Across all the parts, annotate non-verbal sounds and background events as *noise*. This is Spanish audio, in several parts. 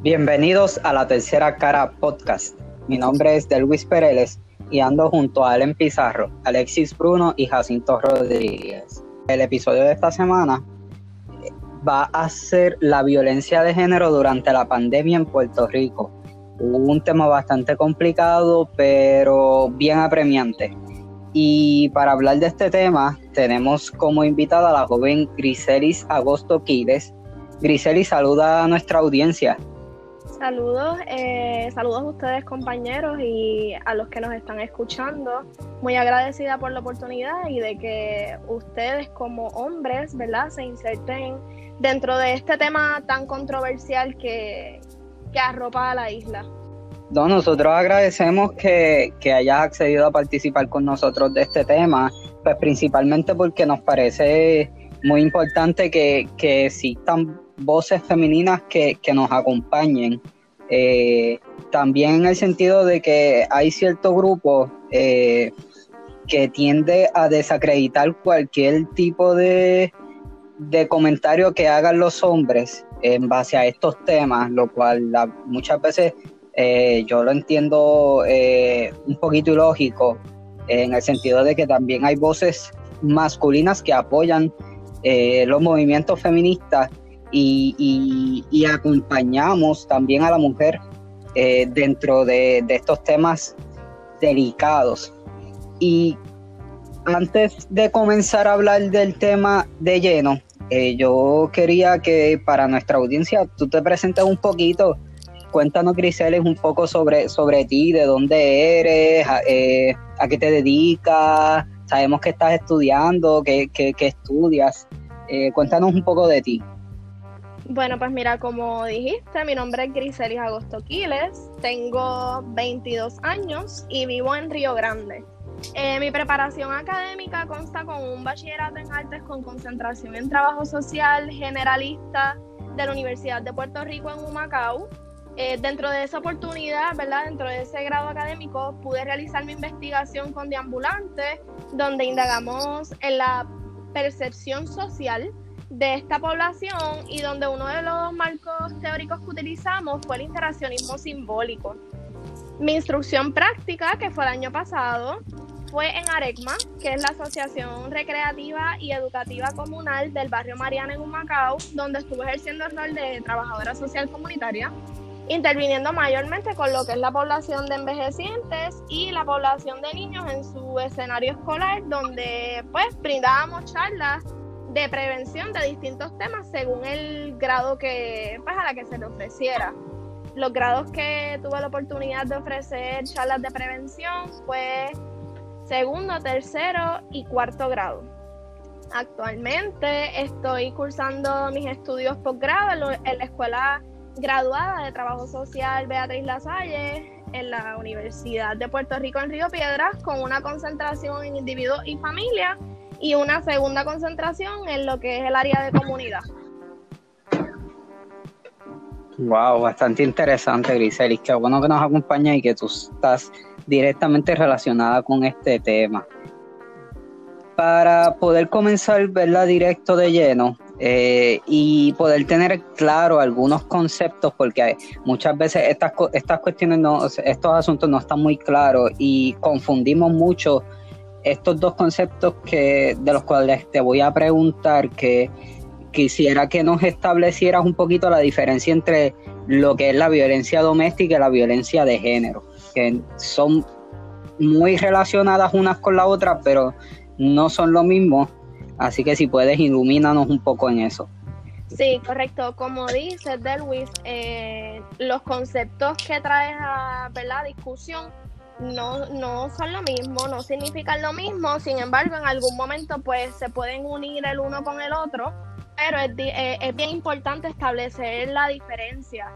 Bienvenidos a la Tercera Cara Podcast. Mi nombre es Delwis Pereles y ando junto a Ellen Pizarro, Alexis Bruno y Jacinto Rodríguez. El episodio de esta semana va a ser la violencia de género durante la pandemia en Puerto Rico. Un tema bastante complicado, pero bien apremiante. Y para hablar de este tema, tenemos como invitada a la joven Griselis Agosto Quiles. Griselis, saluda a nuestra audiencia. Saludos, eh, saludos a ustedes compañeros y a los que nos están escuchando. Muy agradecida por la oportunidad y de que ustedes como hombres, ¿verdad?, se inserten dentro de este tema tan controversial que, que arropa a la isla. No, nosotros agradecemos que, que hayas accedido a participar con nosotros de este tema, pues principalmente porque nos parece muy importante que, que existan voces femeninas que, que nos acompañen. Eh, también en el sentido de que hay cierto grupo eh, que tiende a desacreditar cualquier tipo de, de comentario que hagan los hombres en base a estos temas, lo cual muchas veces eh, yo lo entiendo un poquito ilógico, en el sentido de que también hay voces masculinas que apoyan los movimientos feministas y, acompañamos también a la mujer eh, dentro de, estos temas delicados. Y antes de comenzar a hablar del tema de lleno, eh, yo quería que para nuestra audiencia tú te presentes un poquito. Cuéntanos, Griseles, un poco sobre, sobre ti, de dónde eres, a, eh, qué te dedicas. Sabemos que estás estudiando, qué, estudias. cuéntanos un poco de ti. Bueno, pues mira, como dijiste, mi nombre es Griselis Agosto Quiles, tengo 22 años y vivo en Río Grande. Eh, mi preparación académica consta con un bachillerato en artes con concentración en trabajo social generalista de la Universidad de Puerto Rico en Humacao. Eh, dentro de esa oportunidad, ¿verdad? Dentro de ese grado académico, pude realizar mi investigación con Deambulante, donde indagamos en la percepción social de esta población y donde uno de los marcos teóricos que utilizamos fue el interaccionismo simbólico. Mi instrucción práctica, que fue el año pasado, fue en ARECMA, que es la Asociación Recreativa y Educativa Comunal del barrio Mariana en Humacao, donde estuve ejerciendo el rol de trabajadora social comunitaria, interviniendo mayormente con lo que es la población de envejecientes y la población de niños en su escenario escolar, donde pues brindábamos charlas de prevención de distintos temas según el grado que, pues, a la que se le ofreciera. Los grados que tuve la oportunidad de ofrecer charlas de prevención fue segundo, tercero y cuarto grado. Actualmente estoy cursando mis estudios posgrado en la Escuela Graduada de Trabajo Social Beatriz Lasalle en la Universidad de Puerto Rico en Río Piedras con una concentración en individuos y familia y una segunda concentración en lo que es el área de comunidad. Wow, bastante interesante, Griselis. Qué bueno que nos acompaña y que tú estás directamente relacionada con este tema. Para poder comenzar, verla directo de lleno eh, y poder tener claro algunos conceptos, porque muchas veces estas, estas cuestiones, no, estos asuntos no están muy claros y confundimos mucho estos dos conceptos que, de los cuales te voy a preguntar, que quisiera que nos establecieras un poquito la diferencia entre lo que es la violencia doméstica y la violencia de género, que son muy relacionadas unas con la otra, pero no son lo mismo. Así que si puedes, ilumínanos un poco en eso. Sí, correcto. Como dice Delwis, eh, los conceptos que traes a la discusión no, no son lo mismo, no significan lo mismo, sin embargo en algún momento pues se pueden unir el uno con el otro, pero es, eh, es bien importante establecer la diferencia.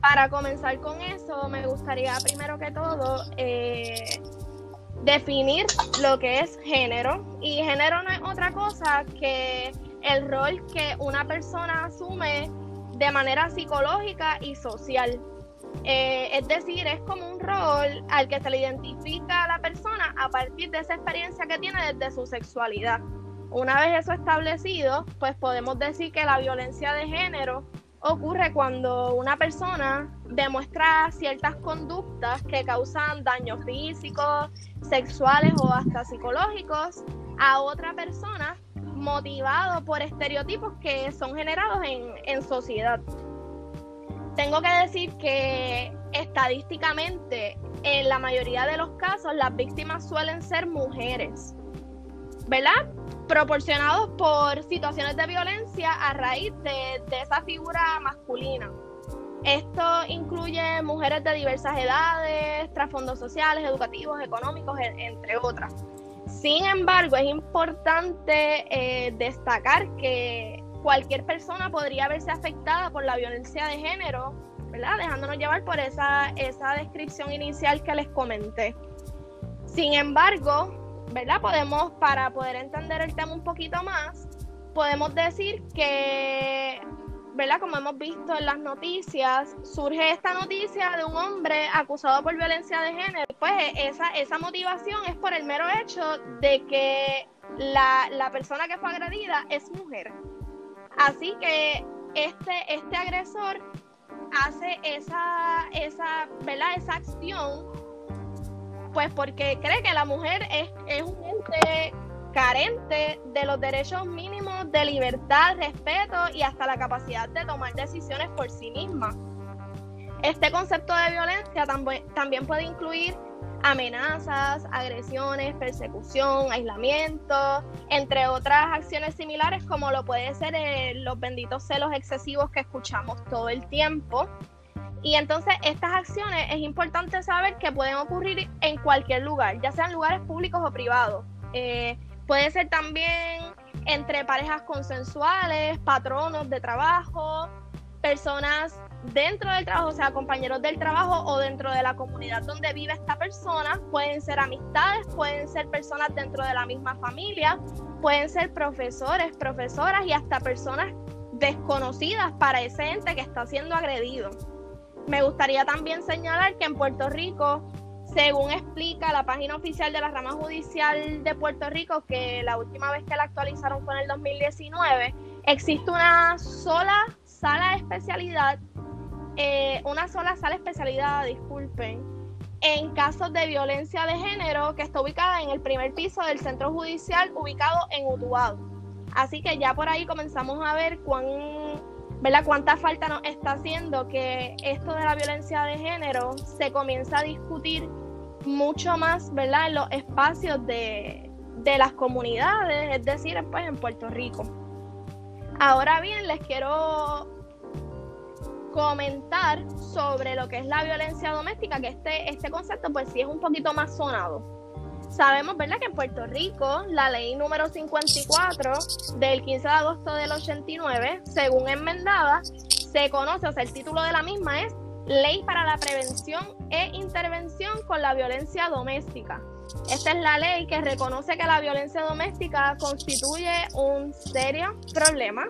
Para comenzar con eso, me gustaría primero que todo eh, definir lo que es género. Y género no es otra cosa que el rol que una persona asume de manera psicológica y social. Eh, es decir, es como un rol al que se le identifica a la persona a partir de esa experiencia que tiene desde su sexualidad. Una vez eso establecido, pues podemos decir que la violencia de género ocurre cuando una persona demuestra ciertas conductas que causan daños físicos, sexuales o hasta psicológicos a otra persona motivado por estereotipos que son generados en, en sociedad. Tengo que decir que estadísticamente en la mayoría de los casos las víctimas suelen ser mujeres, ¿verdad? Proporcionados por situaciones de violencia a raíz de, esa figura masculina. Esto incluye mujeres de diversas edades, trasfondos sociales, educativos, económicos, entre otras. Sin embargo, es importante eh, destacar que cualquier persona podría verse afectada por la violencia de género Dejándonos llevar por esa, esa descripción inicial que les comenté. Sin embargo, ¿verdad? Podemos, para poder entender el tema un poquito más, podemos decir que, ¿verdad? Como hemos visto en las noticias, surge esta noticia de un hombre acusado por violencia de género. Pues esa, esa motivación es por el mero hecho de que la, la persona que fue agredida es mujer. Así que este, este agresor hace esa, esa, ¿verdad? esa acción, pues porque cree que la mujer es, es un ente carente de los derechos mínimos de libertad, respeto y hasta la capacidad de tomar decisiones por sí misma. Este concepto de violencia también puede incluir amenazas, agresiones, persecución, aislamiento, entre otras acciones similares como lo puede ser eh, los benditos celos excesivos que escuchamos todo el tiempo. Y entonces estas acciones es importante saber que pueden ocurrir en cualquier lugar, ya sean lugares públicos o privados. Eh, puede ser también entre parejas consensuales, patronos de trabajo, personas dentro del trabajo, o sea, compañeros del trabajo o dentro de la comunidad donde vive esta persona, pueden ser amistades, pueden ser personas dentro de la misma familia, pueden ser profesores, profesoras y hasta personas desconocidas para ese ente que está siendo agredido. Me gustaría también señalar que en Puerto Rico, según explica la página oficial de la rama judicial de Puerto Rico, que la última vez que la actualizaron fue en el 2019, existe una sola sala de especialidad, eh, una sola sala de especialidad, disculpen, en casos de violencia de género que está ubicada en el primer piso del centro judicial ubicado en Utuado. Así que ya por ahí comenzamos a ver cuán, ¿verdad? cuánta falta nos está haciendo que esto de la violencia de género se comienza a discutir mucho más ¿verdad? en los espacios de, de las comunidades, es decir, pues en Puerto Rico. Ahora bien, les quiero comentar sobre lo que es la violencia doméstica, que este, este concepto pues sí es un poquito más sonado. Sabemos, ¿verdad?, que en Puerto Rico la ley número 54 del 15 de agosto del 89, según enmendada, se conoce, o sea, el título de la misma es Ley para la Prevención e Intervención con la Violencia Doméstica. Esta es la ley que reconoce que la violencia doméstica constituye un serio problema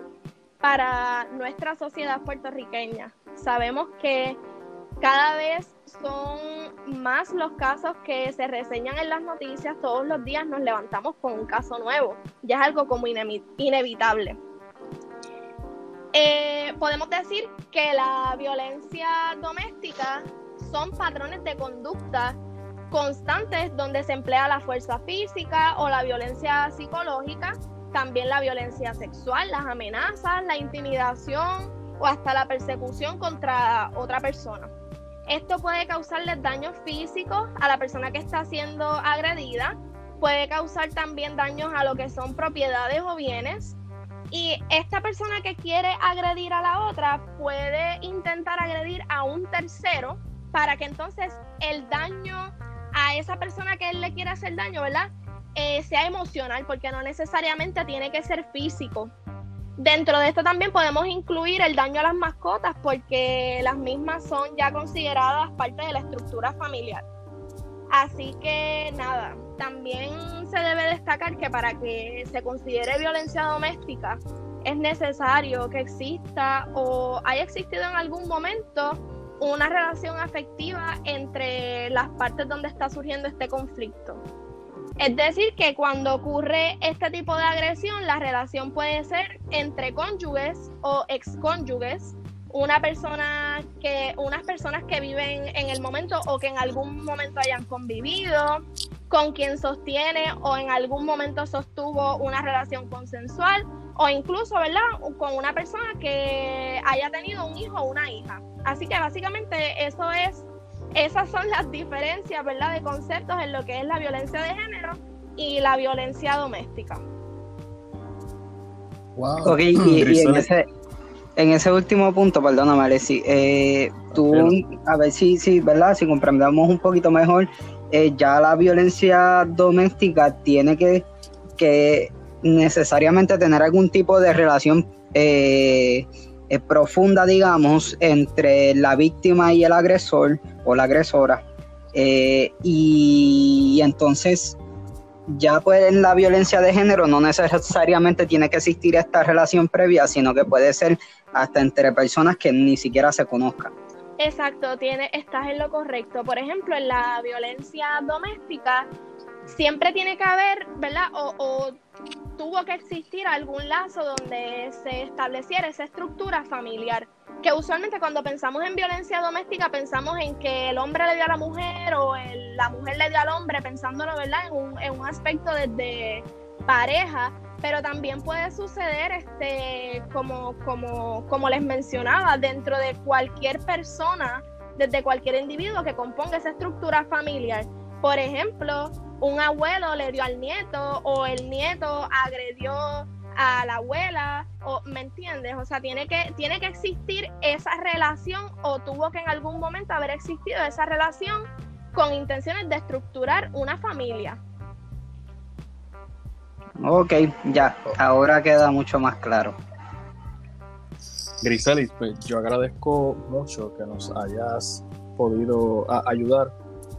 para nuestra sociedad puertorriqueña. Sabemos que cada vez son más los casos que se reseñan en las noticias, todos los días nos levantamos con un caso nuevo, ya es algo como inevitable. Eh, podemos decir que la violencia doméstica son patrones de conducta constantes donde se emplea la fuerza física o la violencia psicológica, también la violencia sexual, las amenazas, la intimidación o hasta la persecución contra otra persona. Esto puede causarle daños físicos a la persona que está siendo agredida, puede causar también daños a lo que son propiedades o bienes. Y esta persona que quiere agredir a la otra puede intentar agredir a un tercero para que entonces el daño a esa persona que él le quiere hacer daño, ¿verdad? Eh, sea emocional, porque no necesariamente tiene que ser físico. Dentro de esto también podemos incluir el daño a las mascotas, porque las mismas son ya consideradas parte de la estructura familiar. Así que nada, también se debe destacar que para que se considere violencia doméstica es necesario que exista o haya existido en algún momento una relación afectiva entre las partes donde está surgiendo este conflicto. Es decir, que cuando ocurre este tipo de agresión, la relación puede ser entre cónyuges o excónyuges una persona que, unas personas que viven en el momento o que en algún momento hayan convivido, con quien sostiene o en algún momento sostuvo una relación consensual o incluso, ¿verdad?, con una persona que haya tenido un hijo o una hija. Así que básicamente eso es, esas son las diferencias, ¿verdad?, de conceptos en lo que es la violencia de género y la violencia doméstica. Wow. Ok, y, en, ese, en ese último punto, perdóname, Alessi, eh, tú, a ver si, si, ¿verdad? Si comprendamos un poquito mejor, eh, ya la violencia doméstica tiene que, que necesariamente tener algún tipo de relación eh, eh, profunda, digamos, entre la víctima y el agresor o la agresora. Eh, y, entonces, ya pues en la violencia de género no necesariamente tiene que existir esta relación previa, sino que puede ser hasta entre personas que ni siquiera se conozcan. Exacto, tiene, estás en lo correcto. Por ejemplo, en la violencia doméstica siempre tiene que haber, ¿verdad? o tuvo que existir algún lazo donde se estableciera esa estructura familiar. Que usualmente cuando pensamos en violencia doméstica pensamos en que el hombre le dio a la mujer o la mujer le dio al hombre, pensándolo ¿verdad? En, un, en un aspecto desde pareja, pero también puede suceder, este, como, como, como les mencionaba, dentro de cualquier persona, desde cualquier individuo que componga esa estructura familiar. Por ejemplo, un abuelo le dio al nieto o el nieto agredió a la abuela o me entiendes o sea tiene que tiene que existir esa relación o tuvo que en algún momento haber existido esa relación con intenciones de estructurar una familia. Ok ya. Ahora queda mucho más claro. Griselis pues yo agradezco mucho que nos hayas podido ayudar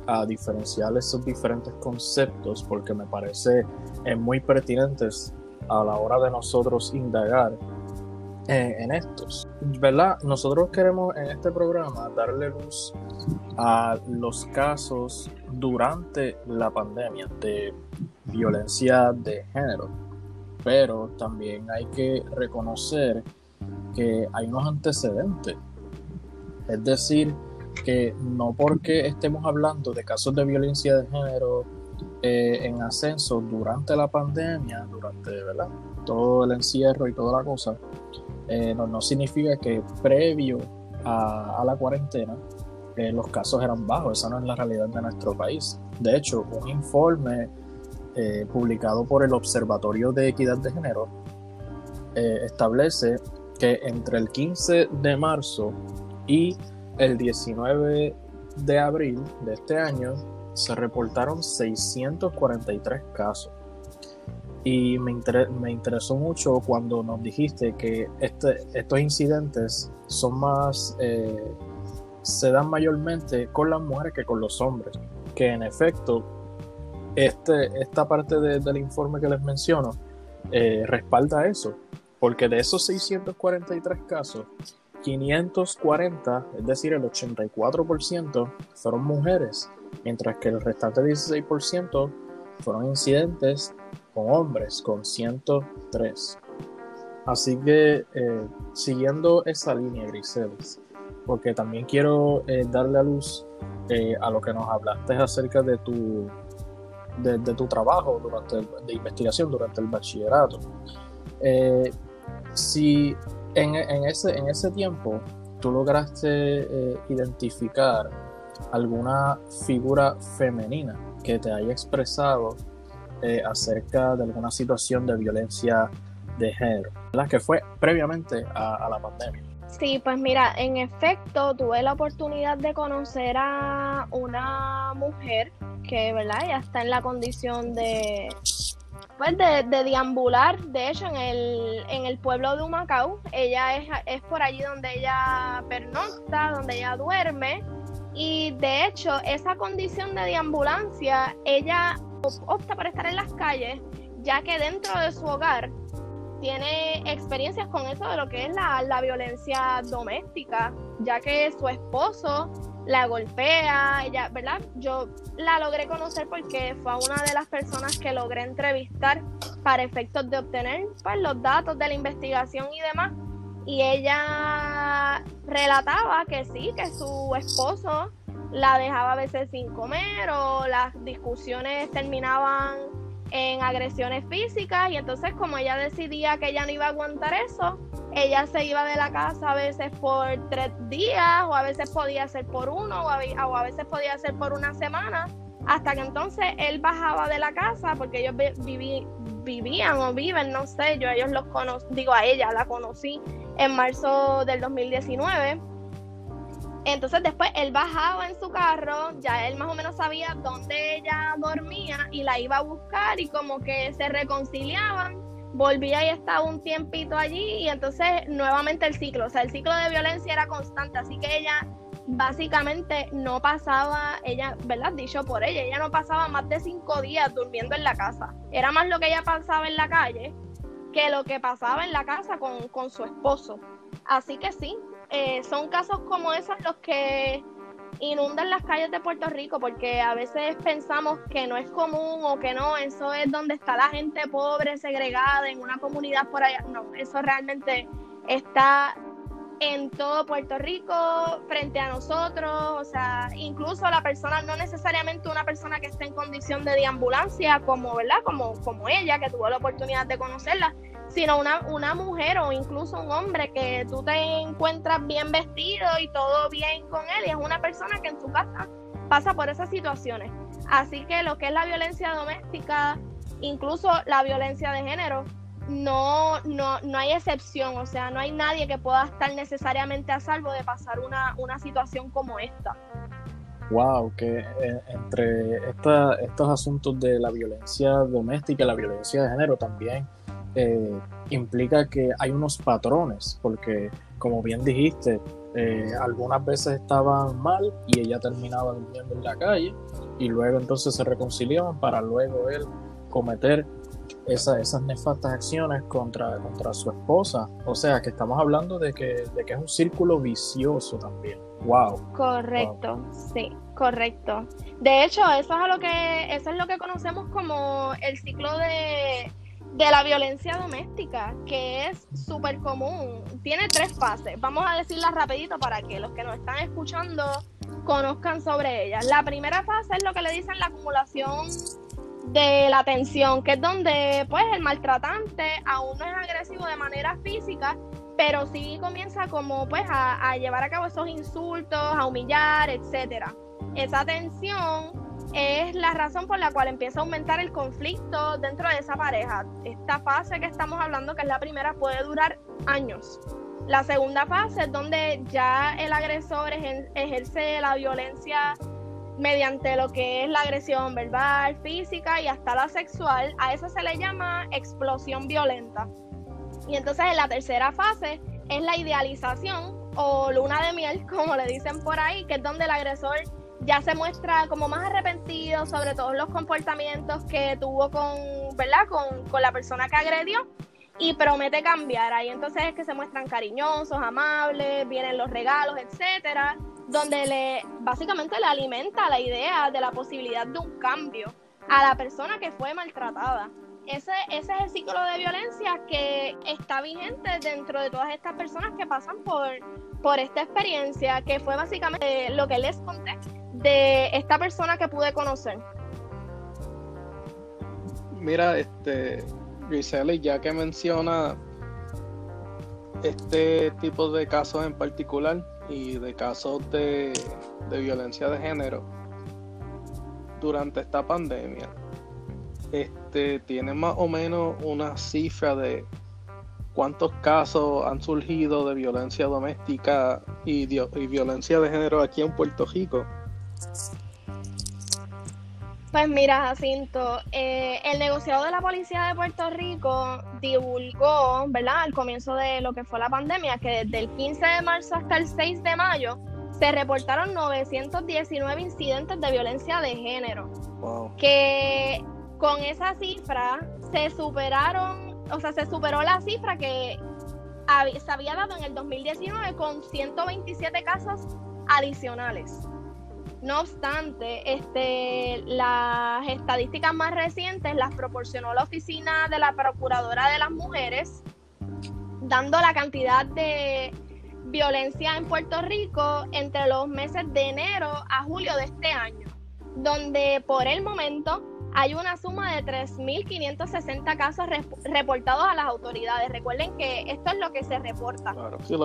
a diferenciar esos diferentes conceptos porque me parece eh, muy pertinentes a la hora de nosotros indagar eh, en estos. ¿Verdad? Nosotros queremos en este programa darle luz a los casos durante la pandemia de violencia de género, pero también hay que reconocer que hay unos antecedentes. Es decir, que no porque estemos hablando de casos de violencia de género eh, en ascenso durante la pandemia, durante ¿verdad? todo el encierro y toda la cosa, eh, no, significa que previo a, la cuarentena eh, los casos eran bajos. Esa no es la realidad de nuestro país. De hecho, un informe publicado por el Observatorio de Equidad de Género establece que entre el 15 de marzo y el 19 de abril de este año se reportaron 643 casos. Y me, me interesó mucho cuando nos dijiste que este, estos incidentes son más, eh, se dan mayormente con las mujeres que con los hombres. Que en efecto, este, esta parte del informe que les menciono eh, respalda eso. Porque de esos 643 casos, 540, es decir, el 84% fueron mujeres, mientras que el restante 16% fueron incidentes con hombres, con 103. Así que eh, siguiendo esa línea, Griselis, porque también quiero eh, darle a luz eh, a lo que nos hablaste acerca de tu, de, tu trabajo durante de investigación durante el bachillerato. si en, ese, en ese tiempo, ¿tú lograste eh, identificar alguna figura femenina que te haya expresado eh, acerca de alguna situación de violencia de género, la que fue previamente a, la pandemia? Sí, pues mira, en efecto tuve la oportunidad de conocer a una mujer que, ¿verdad? Ya está en la condición de, pues de, de, deambular, de hecho, en el, en el pueblo de Humacao. Ella es, es por allí donde ella pernocta, donde ella duerme. Y de hecho, esa condición de deambulancia, ella opta por estar en las calles, ya que dentro de su hogar tiene experiencias con eso de lo que es la, la violencia doméstica, ya que su esposo la golpea, ella, ¿verdad? Yo la logré conocer porque fue una de las personas que logré entrevistar para efectos de obtener pues, los datos de la investigación y demás. Y ella relataba que sí, que su esposo la dejaba a veces sin comer o las discusiones terminaban en agresiones físicas y entonces como ella decidía que ella no iba a aguantar eso, ella se iba de la casa a veces por tres días o a veces podía ser por uno o a, veces podía ser por una semana hasta que entonces él bajaba de la casa porque ellos vivían o viven, no sé, yo a ellos los conocí, digo a ella, la conocí en marzo del 2019 entonces después él bajaba en su carro, ya él más o menos sabía dónde ella dormía y la iba a buscar y como que se reconciliaban, volvía y estaba un tiempito allí y entonces nuevamente el ciclo, o sea, el ciclo de violencia era constante, así que ella básicamente no pasaba, ella, ¿verdad? Dicho por ella, ella no pasaba más de cinco días durmiendo en la casa. Era más lo que ella pasaba en la calle que lo que pasaba en la casa con, con su esposo. Así que sí, eh, son casos como esos los que inundan las calles de Puerto Rico porque a veces pensamos que no es común o que no, eso es donde está la gente pobre, segregada, en una comunidad por allá. No, eso realmente está en todo Puerto Rico, frente a nosotros, o sea, incluso la persona, no necesariamente una persona que esté en condición de deambulancia, como, ¿verdad? Como, como ella, que tuvo la oportunidad de conocerla, sino una, una mujer o incluso un hombre que tú te encuentras bien vestido y todo bien con él y es una persona que en su casa pasa por esas situaciones. Así que lo que es la violencia doméstica, incluso la violencia de género, no, no, no hay excepción, o sea, no hay nadie que pueda estar necesariamente a salvo de pasar una, una situación como esta. Wow, que eh, entre estos asuntos de la violencia doméstica y la violencia de género también eh, implica que hay unos patrones, porque como bien dijiste, eh, algunas veces estaban mal y ella terminaba durmiendo en la calle y luego entonces se reconciliaban para luego él cometer esas nefastas acciones contra, contra su esposa. O sea, que estamos hablando de que, de que es un círculo vicioso también. Wow. Correcto, sí, correcto. De hecho, eso es lo que eso es lo que conocemos como el ciclo de de la violencia doméstica, que es súper común. Tiene tres fases. Vamos a decirlas rapidito para que los que nos están escuchando conozcan sobre ellas. La primera fase es lo que le dicen la acumulación de la tensión, que es donde pues el maltratante aún no es agresivo de manera física, pero sí comienza como pues a, a llevar a cabo esos insultos, a humillar, etcétera. Esa tensión es la razón por la cual empieza a aumentar el conflicto dentro de esa pareja. Esta fase que estamos hablando, que es la primera, puede durar años. La segunda fase es donde ya el agresor ejerce la violencia mediante lo que es la agresión verbal, física y hasta la sexual. A eso se le llama explosión violenta. Y entonces en la tercera fase es la idealización o luna de miel, *laughs* como le dicen por ahí, que es donde el agresor ya se muestra como más arrepentido sobre todos los comportamientos que tuvo con, ¿verdad? Con, con la persona que agredió y promete cambiar. Ahí entonces es que se muestran cariñosos, amables, vienen los regalos, etcétera, donde le básicamente le alimenta la idea de la posibilidad de un cambio a la persona que fue maltratada. Ese, ese es el ciclo de violencia que está vigente dentro de todas estas personas que pasan por, por esta experiencia, que fue básicamente lo que les conté de esta persona que pude conocer? Mira, este, Giselle, ya que menciona este tipo de casos en particular y de casos de, de violencia de género durante esta pandemia, este, tiene más o menos una cifra de cuántos casos han surgido de violencia doméstica y, y violencia de género aquí en Puerto Rico. Pues mira, Jacinto, eh, el negociado de la Policía de Puerto Rico divulgó, ¿verdad?, al comienzo de lo que fue la pandemia, que desde el 15 de marzo hasta el 6 de mayo se reportaron 919 incidentes de violencia de género. Que con esa cifra se superaron, o sea, se superó la cifra que se había dado en el 2019 con 127 casos adicionales. No obstante, este, las estadísticas más recientes las proporcionó la Oficina de la Procuradora de las Mujeres, dando la cantidad de, violencia en Puerto Rico entre los meses de enero a julio de este año, donde por el momento hay una suma de 3.560 casos reportados a las autoridades. Recuerden que esto es lo que se reporta.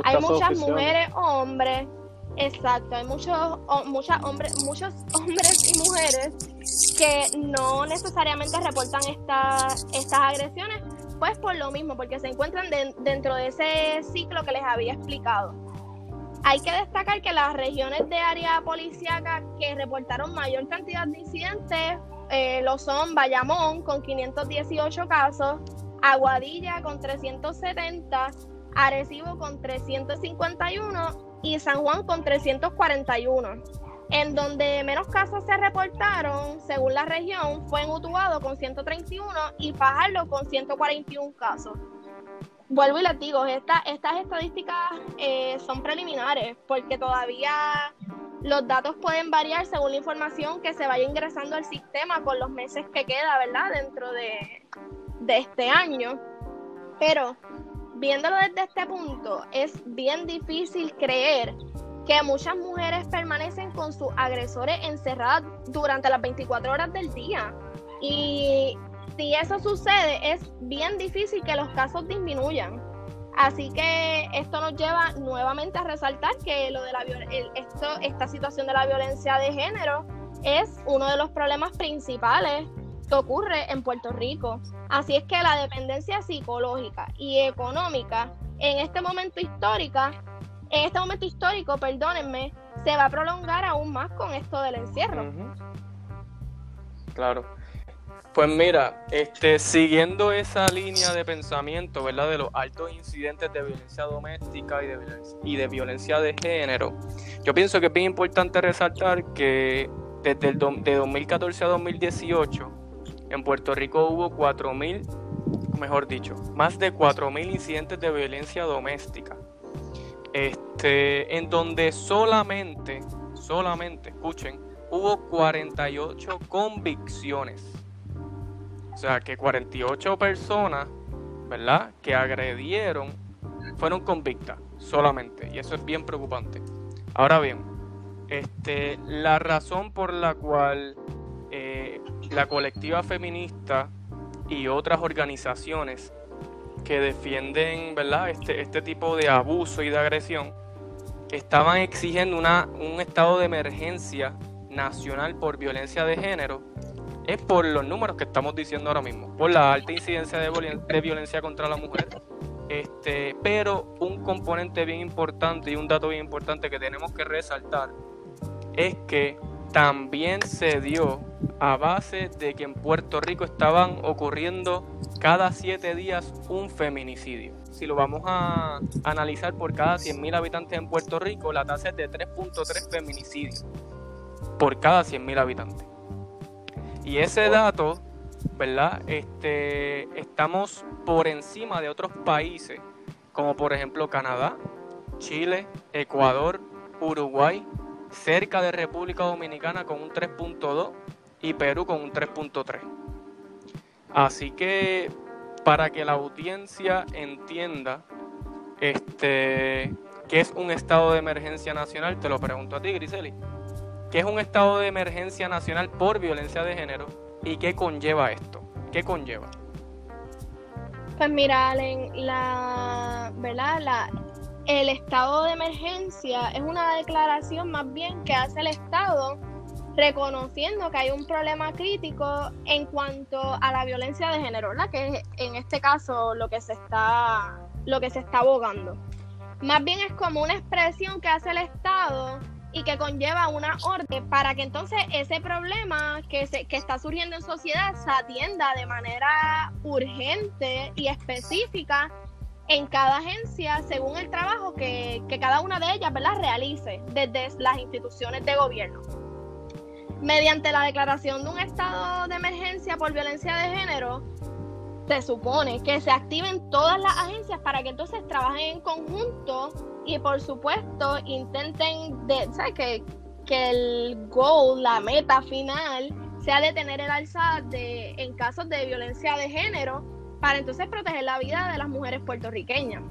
hay muchas mujeres o hombres, exacto, hay muchos, muchas hombres, muchos *laughs* hombres y mujeres que no necesariamente reportan estas agresiones, pues por lo mismo, porque se encuentran dentro de ese ciclo que les había explicado. Hay que destacar que las regiones de área policíaca que reportaron mayor cantidad de incidentes eh, lo son Bayamón con 518 casos, Aguadilla con 370, Arecibo con 351 y San Juan con 341. En donde menos casos se reportaron, según la región, fue en Utuado con 131 y Fajardo con 141 casos. Vuelvo y les digo, estas estadísticas eh, son preliminares porque todavía los datos pueden variar según la información que se vaya ingresando al sistema con los meses que queda, ¿verdad? Dentro de, este año. Pero viéndolo desde este punto, es bien difícil creer que muchas mujeres permanecen con sus agresores encerradas durante las 24 horas del día. Y si eso sucede, es bien difícil que los casos disminuyan. Así que esto nos lleva nuevamente a resaltar que lo de la esta situación de la violencia de género es uno de los problemas principales ocurre en Puerto Rico. Así es que la dependencia psicológica y económica en este momento histórica, en este momento histórico, perdónenme, se va a prolongar aún más con esto del encierro. Claro. Pues mira, este, siguiendo esa línea de pensamiento, ¿verdad? De los altos incidentes de violencia doméstica y de violencia, y de, violencia de género, yo pienso que es bien importante resaltar que desde el de 2014 a 2018, en Puerto Rico hubo 4.000, mejor dicho, más de 4.000 incidentes de violencia doméstica. Este, en donde solamente, solamente, escuchen, hubo 48 convicciones o sea, que 48 personas, ¿verdad? Que agredieron fueron convictas solamente. Y eso es bien preocupante. Ahora bien, este, la razón por la cual eh, la colectiva feminista y otras organizaciones que defienden ¿verdad? Este, este tipo de abuso y de agresión estaban exigiendo un estado de emergencia nacional por violencia de género es por los números que estamos diciendo ahora mismo, por la alta incidencia de, violencia contra la mujer. Este, pero un componente bien importante y un dato bien importante que tenemos que resaltar es que también se dio a base de que en Puerto Rico estaban ocurriendo cada siete días un feminicidio. Si lo vamos a analizar por cada 100.000 habitantes en Puerto Rico, la tasa es de 3.3 feminicidios por cada 100.000 habitantes. Y ese dato, ¿verdad? Este, estamos por encima de otros países, como por ejemplo Canadá, Chile, Ecuador, Uruguay, cerca de República Dominicana con un 3.2 y Perú con un 3.3. Así que para que la audiencia entienda este, qué es un estado de emergencia nacional, te lo pregunto a ti, Griseli. ¿Qué es un estado de emergencia nacional por violencia de género y qué conlleva esto? ¿Qué conlleva? Pues mira, Allen, la, ¿verdad? La, el estado de emergencia es una declaración más bien que hace el Estado reconociendo que hay un problema crítico en cuanto a la violencia de género, ¿verdad? Que es en este caso lo que se está lo que se está abogando. Más bien es como una expresión que hace el Estado y que conlleva una orden para que entonces ese problema que, se, que está surgiendo en sociedad se atienda de manera urgente y específica en cada agencia según el trabajo que, que cada una de ellas realice desde las instituciones de gobierno. Mediante la declaración de un estado de emergencia por violencia de género, se supone que se activen todas las agencias para que entonces trabajen en conjunto y por supuesto intenten de, Que, que el goal, la meta final, sea detener el alza de, en casos de violencia de género para entonces proteger la vida de las mujeres puertorriqueñas.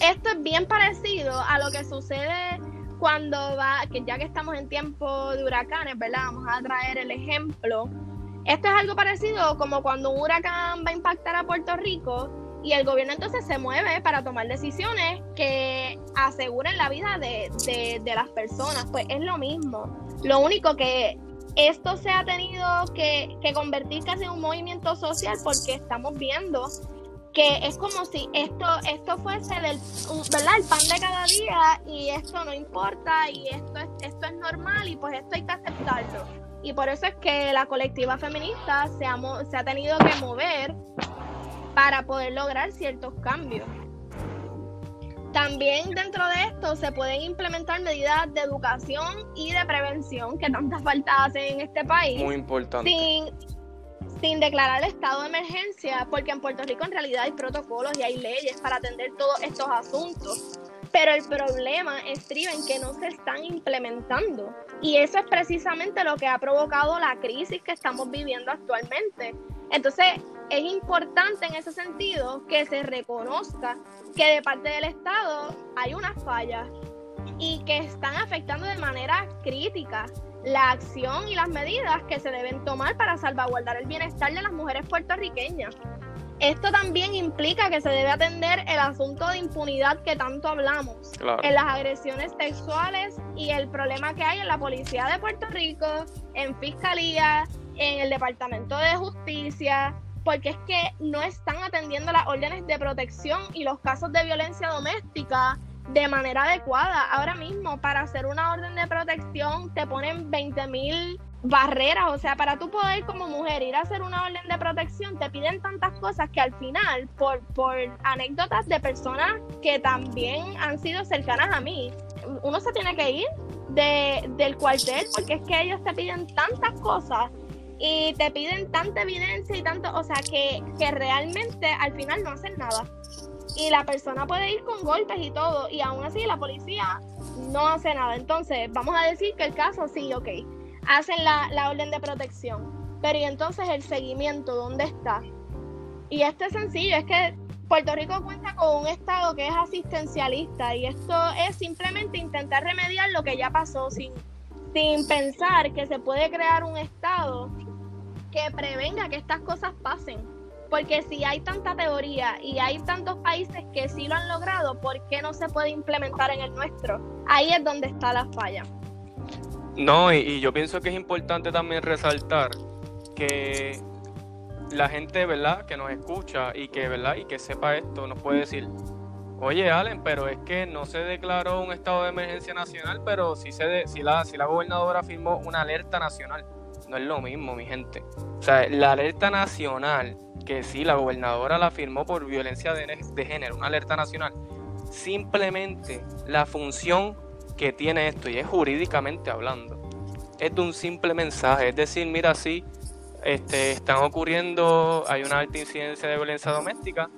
Esto es bien parecido a lo que sucede cuando va, que ya que estamos en tiempo de huracanes, ¿verdad? Vamos a traer el ejemplo. Esto es algo parecido como cuando un huracán va a impactar a Puerto Rico y el gobierno entonces se mueve para tomar decisiones que aseguren la vida de, de, las personas. Pues es lo mismo. Lo único que esto se ha tenido que, que convertir casi en un movimiento social porque estamos viendo que es como si esto esto fuese del, ¿verdad? el pan de cada día y esto no importa y esto es, esto es normal y pues esto hay que aceptarlo. Y por eso es que la colectiva feminista se ha, se ha tenido que mover para poder lograr ciertos cambios. También dentro de esto se pueden implementar medidas de educación y de prevención que tanta falta hacen en este país. Muy importante sin declarar el estado de emergencia, porque en Puerto Rico en realidad hay protocolos y hay leyes para atender todos estos asuntos. Pero el problema estriba en que no se están implementando. Y eso es precisamente lo que ha provocado la crisis que estamos viviendo actualmente. Entonces, es importante en ese sentido que se reconozca que de parte del Estado hay unas fallas y que están afectando de manera crítica la acción y las medidas que se deben tomar para salvaguardar el bienestar de las mujeres puertorriqueñas. Esto también implica que se debe atender el asunto de impunidad que tanto hablamos en las agresiones sexuales y el problema que hay en la Policía de Puerto Rico, en Fiscalía, en el Departamento de Justicia, porque es que no están atendiendo las órdenes de protección y los casos de violencia doméstica de manera adecuada. Ahora mismo, para hacer una orden de protección, te ponen 20 mil barreras. O sea, para tú poder como mujer ir a hacer una orden de protección, te piden tantas cosas que al final, por, por anécdotas de personas que también han sido cercanas a mí, uno se tiene que ir de, del cuartel porque es que ellos te piden tantas cosas y te piden tanta evidencia y tanto, o sea, que, que realmente al final no hacen nada y la persona puede ir con golpes y todo, y aún así la policía no hace nada. Entonces, vamos a decir que el caso sí, ok, hacen la, la orden de protección, pero y entonces el seguimiento, ¿dónde está? Y esto es sencillo, es que Puerto Rico cuenta con un Estado que es asistencialista y esto es simplemente intentar remediar lo que ya pasó sin, sin pensar que se puede crear un Estado que prevenga que estas cosas pasen. Porque si hay tanta teoría y hay tantos países que sí lo han logrado, ¿por qué no se puede implementar en el nuestro? Ahí es donde está la falla. No, y, yo pienso que es importante también resaltar que la gente, ¿verdad?, que nos escucha y que, ¿verdad?, y que sepa esto, nos puede decir, oye, Allen, pero es que no se declaró un estado de emergencia nacional, pero sí, se la, si la gobernadora firmó una alerta nacional. No es lo mismo, mi gente. O sea, la alerta nacional que sí, la gobernadora la firmó por violencia de, género, una alerta nacional. Simplemente la función que tiene esto, y es jurídicamente hablando, es de un simple mensaje, es decir, mira, sí, este, están ocurriendo, hay una alta incidencia de violencia doméstica,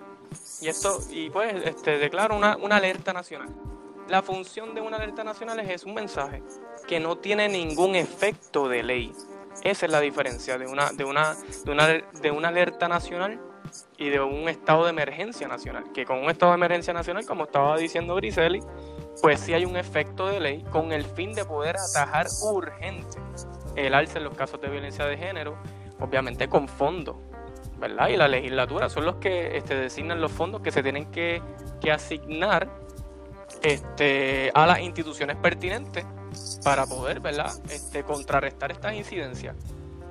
y esto, y pues, este, declaro una, una alerta nacional. La función de una alerta nacional es un mensaje que no tiene ningún efecto de ley. Esa es la diferencia de una, de una, de una, de una alerta nacional y de un estado de emergencia nacional. Que con un estado de emergencia nacional, como estaba diciendo Griseli, pues sí hay un efecto de ley con el fin de poder atajar urgente el alce en los casos de violencia de género, obviamente con fondos, ¿verdad? Y la legislatura son los que este, designan los fondos que se tienen que, que asignar este, a las instituciones pertinentes para poder, ¿verdad? Este, contrarrestar estas incidencias.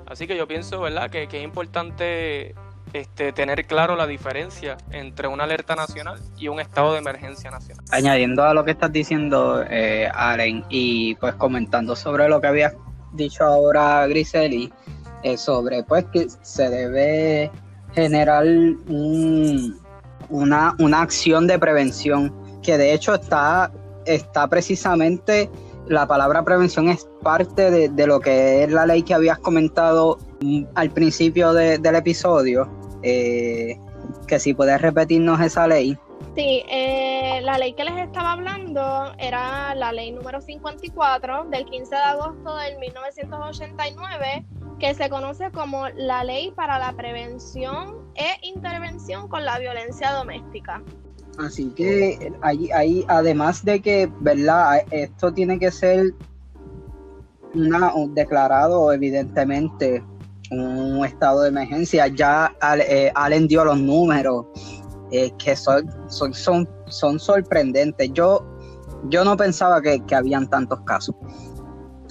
Así que yo pienso, ¿verdad?, que, es importante este, tener claro la diferencia entre una alerta nacional y un estado de emergencia nacional. Añadiendo a lo que estás diciendo, eh, Aren, y pues comentando sobre lo que había dicho ahora Griseli, eh, sobre pues que se debe generar una, una acción de prevención que de hecho está, está precisamente la palabra prevención es parte de, lo que es la ley que habías comentado al principio del episodio. Eh, que si puedes repetirnos esa ley. Sí, eh, la ley que les estaba hablando era la ley número 54 del 15 de agosto del 1989, que se conoce como la ley para la prevención e intervención con la violencia doméstica. Así que ahí, ahí, además de que, ¿verdad? Esto tiene que ser una, un declarado, evidentemente, un estado de emergencia. Ya eh, Allen dio los números eh, que son, son, son, son, sorprendentes. Yo, yo no pensaba que, que habían tantos casos.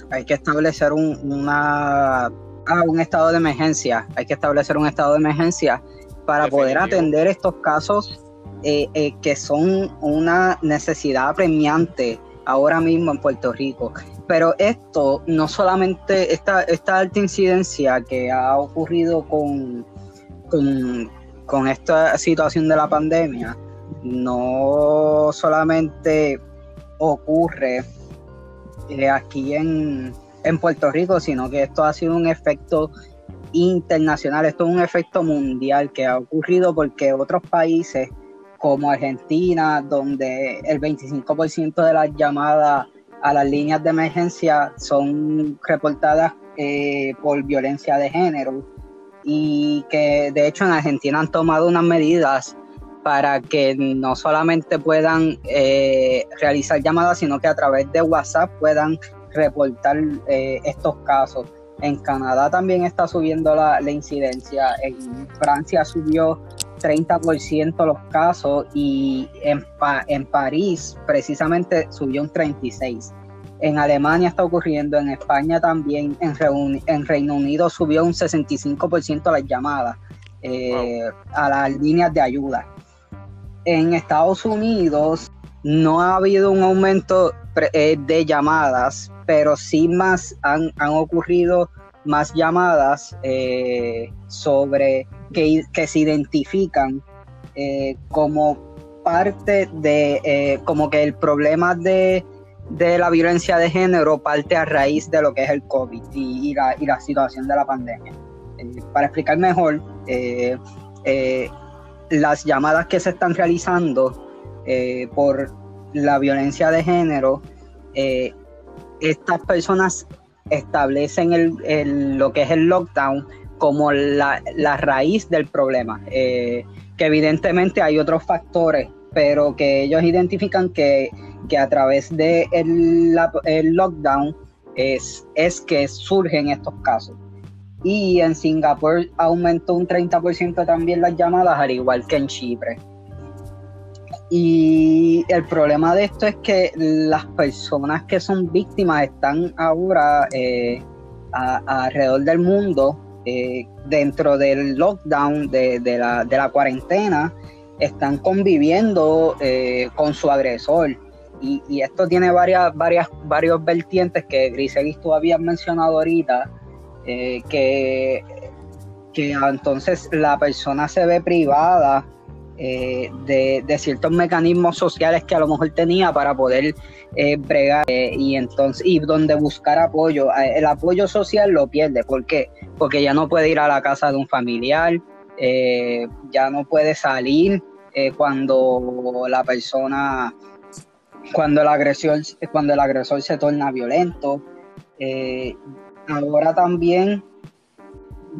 Hay que establecer un, una, ah, un estado de emergencia. Hay que establecer un estado de emergencia para poder atender estos casos eh, eh, que son una necesidad apremiante ahora mismo en Puerto Rico. Pero esto, no solamente esta, esta alta incidencia que ha ocurrido con, con, esta situación de la pandemia, no solamente ocurre eh, aquí en, en Puerto Rico, sino que esto ha sido un efecto internacional, esto es un efecto mundial que ha ocurrido porque otros países como Argentina, donde el 25% de las llamadas a las líneas de emergencia son reportadas eh, por violencia de género y que de hecho en Argentina han tomado unas medidas para que no solamente puedan eh, realizar llamadas, sino que a través de WhatsApp puedan reportar eh, estos casos. En Canadá también está subiendo la, la incidencia, en Francia subió 30% los casos y en, en París precisamente subió un 36%. En Alemania está ocurriendo, en España también, en, en Reino Unido subió un 65% las llamadas eh, a las líneas de ayuda. En Estados Unidos no ha habido un aumento eh, de llamadas, pero sí más han, han ocurrido más llamadas eh, sobre que, se identifican eh, como parte de, eh, como que el problema de, la violencia de género parte a raíz de lo que es el COVID y, la, y la, situación de la pandemia. para explicar mejor, las llamadas que se están realizando por la violencia de género, estas personas establecen el, lo que es el lockdown como la, raíz del problema, eh, que evidentemente hay otros factores, pero que ellos identifican que, a través del de el lockdown es, es que surgen estos casos. Y en Singapur aumentó un 30% también las llamadas, al igual que en Chipre. Y el problema de esto es que las personas que son víctimas están ahora eh, alrededor del mundo, eh, dentro del lockdown, de, la, cuarentena, están conviviendo eh, con su agresor. Y, esto tiene varias, varias, varios vertientes que Griselis tú habías mencionado ahorita, que, que entonces la persona se ve privada eh, de, ciertos mecanismos sociales que a lo mejor tenía para poder eh, bregar eh, y entonces y donde buscar apoyo. El apoyo social lo pierde. ¿Por qué? Porque ya no puede ir a la casa de un familiar, ya no puede salir cuando la persona, cuando el agresor, cuando el agresor se torna violento. ahora también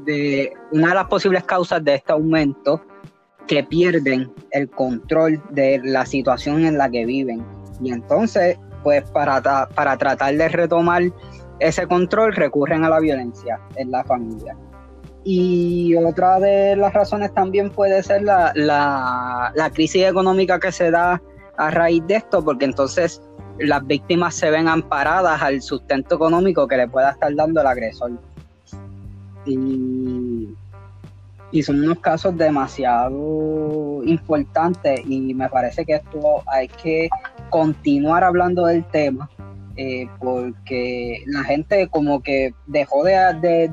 de una de las posibles causas de este aumento que pierden el control de la situación en la que viven. Y entonces, pues para, para tratar de retomar ese control, recurren a la violencia en la familia. Y otra de las razones también puede ser la, la, crisis económica que se da a raíz de esto, porque entonces las víctimas se ven amparadas al sustento económico que le pueda estar dando el agresor. Y y son unos casos demasiado importantes y me parece que esto hay que continuar hablando del tema eh, porque la gente como que dejó de,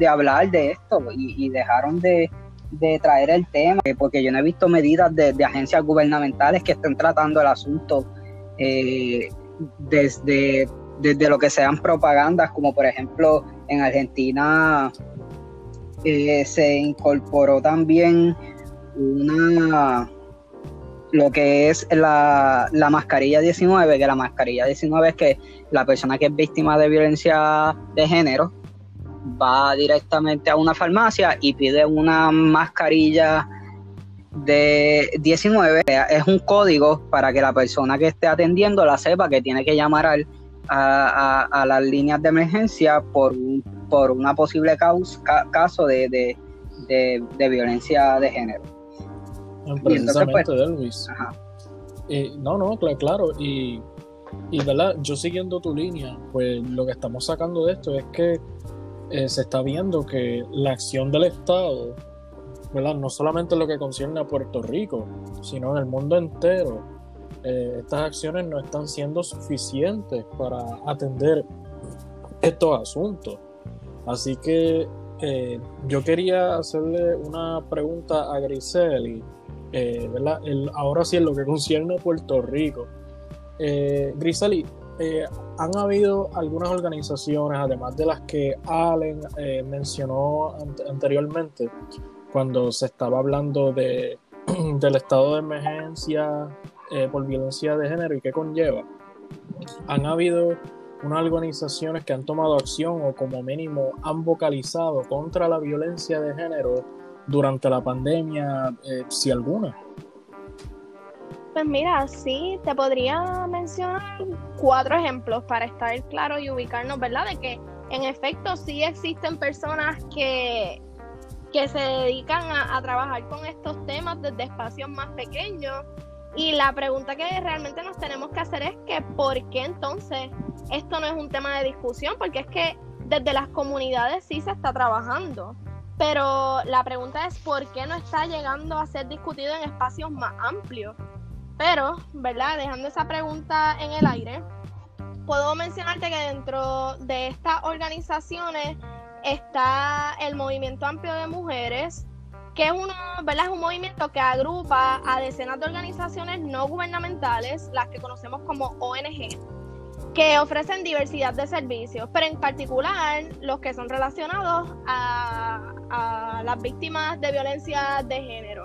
hablar de esto y, dejaron de, traer el tema porque yo no he visto medidas de, agencias gubernamentales que estén tratando el asunto eh, desde, desde lo que sean propagandas como por ejemplo en Argentina se incorporó también una lo que es la, mascarilla 19, que la mascarilla 19 es que la persona que es víctima de violencia de género va directamente a una farmacia y pide una mascarilla de 19 es un código para que la persona que esté atendiendo la sepa que tiene que llamar a, las líneas de emergencia por, por una posible causa, caso de, violencia de género. Precisamente de Luis. no, no, claro, y, y ¿verdad? yo siguiendo tu línea, pues lo que estamos sacando de esto es que eh, se está viendo que la acción del Estado no solamente lo que concierne a Puerto Rico, sino en el mundo entero. Eh, estas acciones no están siendo suficientes para atender estos asuntos. Así que eh, yo quería hacerle una pregunta a Griseli, eh, ¿verdad? ahora sí en lo que concierne a Puerto Rico. Griseli, han habido algunas organizaciones, además de las que Allen mencionó anteriormente, cuando se estaba hablando de, *clears throat* del estado de emergencia eh, por violencia de género y qué conlleva. Han habido unas organizaciones que han tomado acción o como mínimo han vocalizado contra la violencia de género durante la pandemia, eh, si alguna. Pues mira, sí, te podría mencionar cuatro ejemplos para estar claro y ubicarnos, ¿verdad? De que en efecto sí existen personas que que se dedican a, trabajar con estos temas desde espacios más pequeños. Y la pregunta que realmente nos tenemos que hacer es que ¿por qué entonces esto no es un tema de discusión? Porque es que desde las comunidades sí se está trabajando. Pero la pregunta es ¿por qué no está llegando a ser discutido en espacios más amplios? Pero, ¿verdad? Dejando esa pregunta en el aire, puedo mencionarte que dentro de estas organizaciones está el Movimiento Amplio de Mujeres, que es, uno, ¿verdad? es un movimiento que agrupa a decenas de organizaciones no gubernamentales, las que conocemos como ONG, que ofrecen diversidad de servicios, pero en particular los que son relacionados a, las víctimas de violencia de género.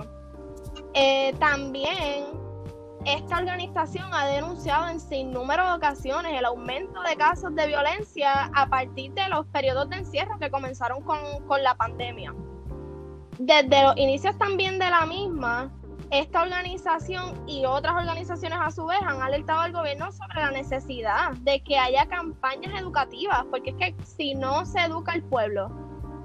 Eh, también esta organización ha denunciado en sin número de ocasiones el aumento de casos de violencia a partir de los periodos de encierro que comenzaron con, la pandemia. Desde los inicios también de la misma, esta organización y otras organizaciones a su vez han alertado al gobierno sobre la necesidad de que haya campañas educativas, porque es que si no se educa al pueblo,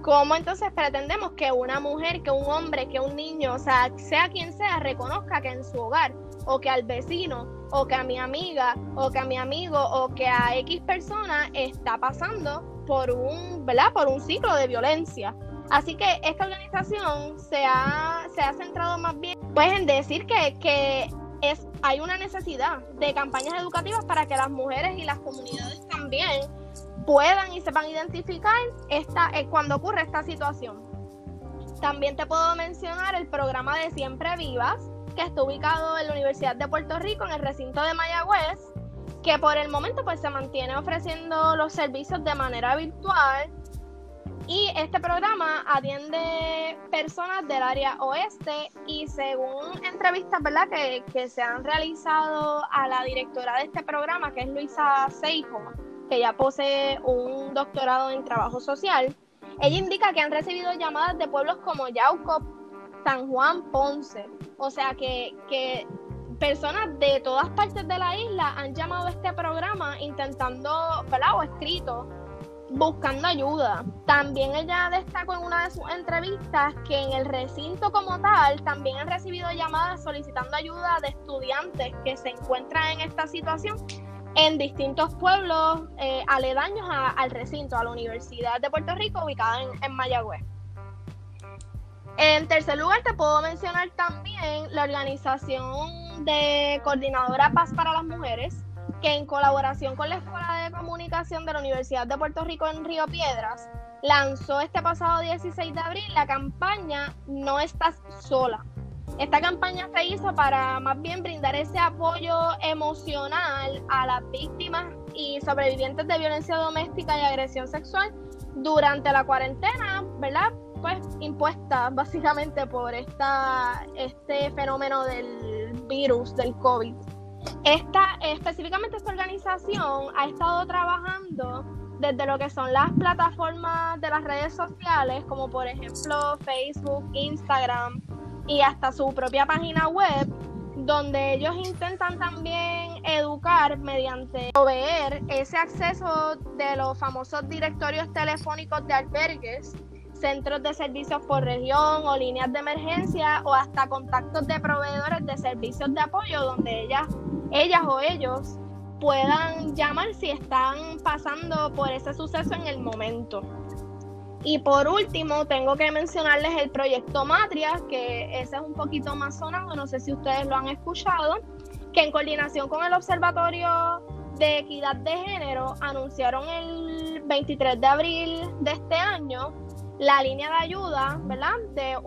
¿cómo entonces pretendemos que una mujer, que un hombre, que un niño, o sea, sea quien sea, reconozca que en su hogar o que al vecino, o que a mi amiga, o que a mi amigo, o que a X persona está pasando por un, ¿verdad? Por un ciclo de violencia. Así que esta organización se ha, se ha centrado más bien pues, en decir que, que es, hay una necesidad de campañas educativas para que las mujeres y las comunidades también puedan y sepan identificar esta, eh, cuando ocurre esta situación. También te puedo mencionar el programa de Siempre Vivas, que está ubicado en la Universidad de Puerto Rico, en el recinto de Mayagüez, que por el momento pues se mantiene ofreciendo los servicios de manera virtual y este programa atiende personas del área oeste y según entrevistas ¿verdad? Que, que se han realizado a la directora de este programa, que es Luisa Seijo, que ya posee un doctorado en trabajo social, ella indica que han recibido llamadas de pueblos como Yauco, San Juan, Ponce. O sea que, personas de todas partes de la isla han llamado a este programa intentando, ¿verdad? O escrito, buscando ayuda. También ella destacó en una de sus entrevistas que en el recinto como tal también han recibido llamadas solicitando ayuda de estudiantes que se encuentran en esta situación en distintos pueblos eh, aledaños al recinto, a la Universidad de Puerto Rico ubicada en Mayagüez. En tercer lugar, te puedo mencionar también la organización de Coordinadora Paz para las Mujeres, que en colaboración con la Escuela de Comunicación de la Universidad de Puerto Rico en Río Piedras, lanzó este pasado 16 de abril la campaña No estás sola. Esta campaña se hizo para más bien brindar ese apoyo emocional a las víctimas y sobrevivientes de violencia doméstica y agresión sexual durante la cuarentena, ¿verdad? pues impuesta básicamente por esta, este fenómeno del virus, del COVID. Esta, específicamente esta organización ha estado trabajando desde lo que son las plataformas de las redes sociales, como por ejemplo Facebook, Instagram, y hasta su propia página web donde ellos intentan también educar mediante proveer ese acceso de los famosos directorios telefónicos de albergues, centros de servicios por región o líneas de emergencia o hasta contactos de proveedores de servicios de apoyo donde ellas, ellas o ellos puedan llamar si están pasando por ese suceso en el momento. Y por último, tengo que mencionarles el proyecto Matria, que ese es un poquito más sonado, no sé si ustedes lo han escuchado, que en coordinación con el Observatorio de Equidad de Género anunciaron el 23 de abril de este año la línea de ayuda, ¿verdad? De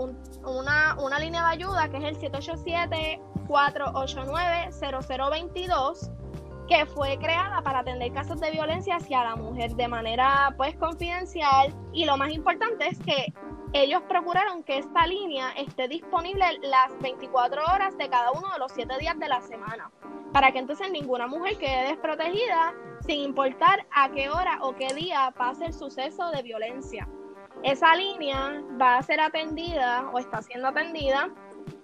una, una línea de ayuda que es el 787-489-0022 que fue creada para atender casos de violencia hacia la mujer de manera pues confidencial y lo más importante es que ellos procuraron que esta línea esté disponible las 24 horas de cada uno de los 7 días de la semana, para que entonces ninguna mujer quede desprotegida sin importar a qué hora o qué día pase el suceso de violencia. Esa línea va a ser atendida o está siendo atendida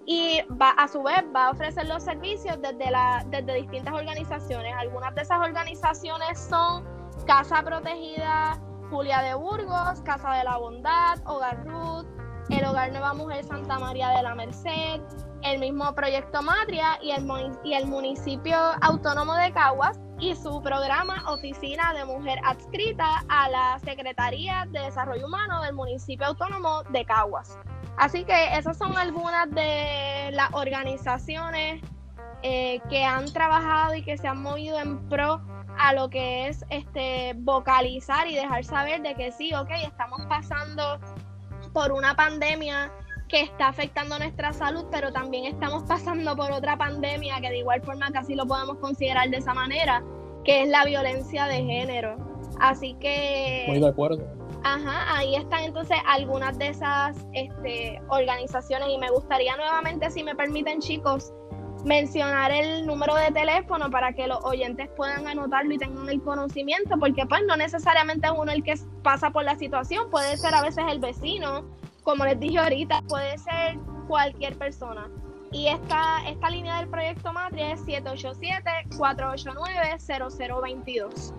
y va, a su vez va a ofrecer los servicios desde, la, desde distintas organizaciones. Algunas de esas organizaciones son Casa Protegida Julia de Burgos, Casa de la Bondad, Hogar Ruth, el Hogar Nueva Mujer Santa María de la Merced, el mismo Proyecto Matria y el, y el municipio autónomo de Caguas y su programa Oficina de Mujer adscrita a la Secretaría de Desarrollo Humano del municipio autónomo de Caguas. Así que esas son algunas de las organizaciones eh, que han trabajado y que se han movido en pro a lo que es este vocalizar y dejar saber de que sí, ok, estamos pasando por una pandemia que está afectando nuestra salud, pero también estamos pasando por otra pandemia que de igual forma casi lo podemos considerar de esa manera, que es la violencia de género. Así que... Muy de acuerdo Ajá, ahí están entonces algunas de esas este, organizaciones y me gustaría nuevamente, si me permiten chicos, mencionar el número de teléfono para que los oyentes puedan anotarlo y tengan el conocimiento, porque pues no necesariamente es uno el que pasa por la situación, puede ser a veces el vecino, como les dije ahorita, puede ser cualquier persona. Y esta, esta línea del proyecto Matria es 787-489-0022.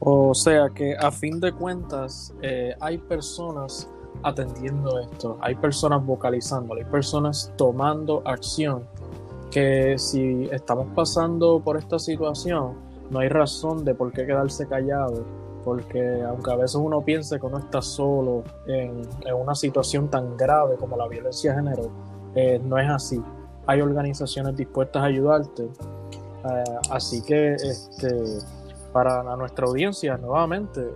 O sea que a fin de cuentas eh, hay personas atendiendo esto, hay personas vocalizando, hay personas tomando acción que si estamos pasando por esta situación no hay razón de por qué quedarse callado porque aunque a veces uno piense que uno está solo en, una situación tan grave como la violencia de género, eh, no es así. Hay organizaciones dispuestas a ayudarte. Eh, así que este, para nuestra audiencia nuevamente. Eh,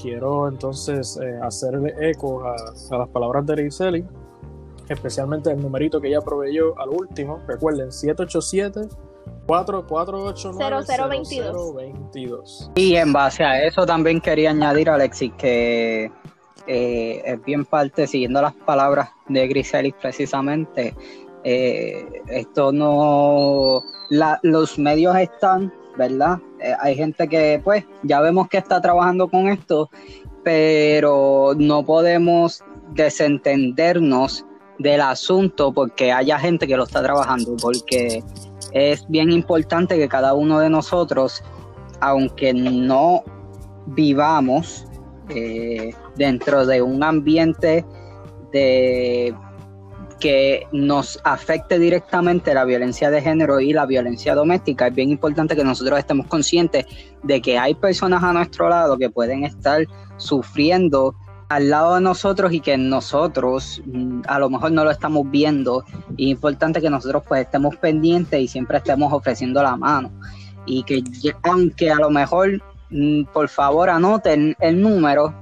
quiero entonces eh, hacerle eco a, las palabras de Griseli, especialmente el numerito que ella proveyó al último. Recuerden, 787 4489 0022. Y en base a eso también quería añadir, Alexis, que eh, es bien parte, siguiendo las palabras de Griselis precisamente, esto no, los medios están ¿verdad? Eh, hay gente que pues ya vemos que está trabajando con esto, pero no podemos desentendernos del asunto porque haya gente que lo está trabajando, porque es bien importante que cada uno de nosotros, aunque no vivamos eh, dentro de un ambiente de que nos afecte directamente la violencia de género y la violencia doméstica, es bien importante que nosotros estemos conscientes de que hay personas a nuestro lado que pueden estar sufriendo al lado de nosotros y que nosotros mm, a lo mejor no lo estamos viendo. es importante que nosotros pues estemos pendientes y siempre estemos ofreciendo la mano. Y que aunque a lo mejor, mm, por favor, anoten el número,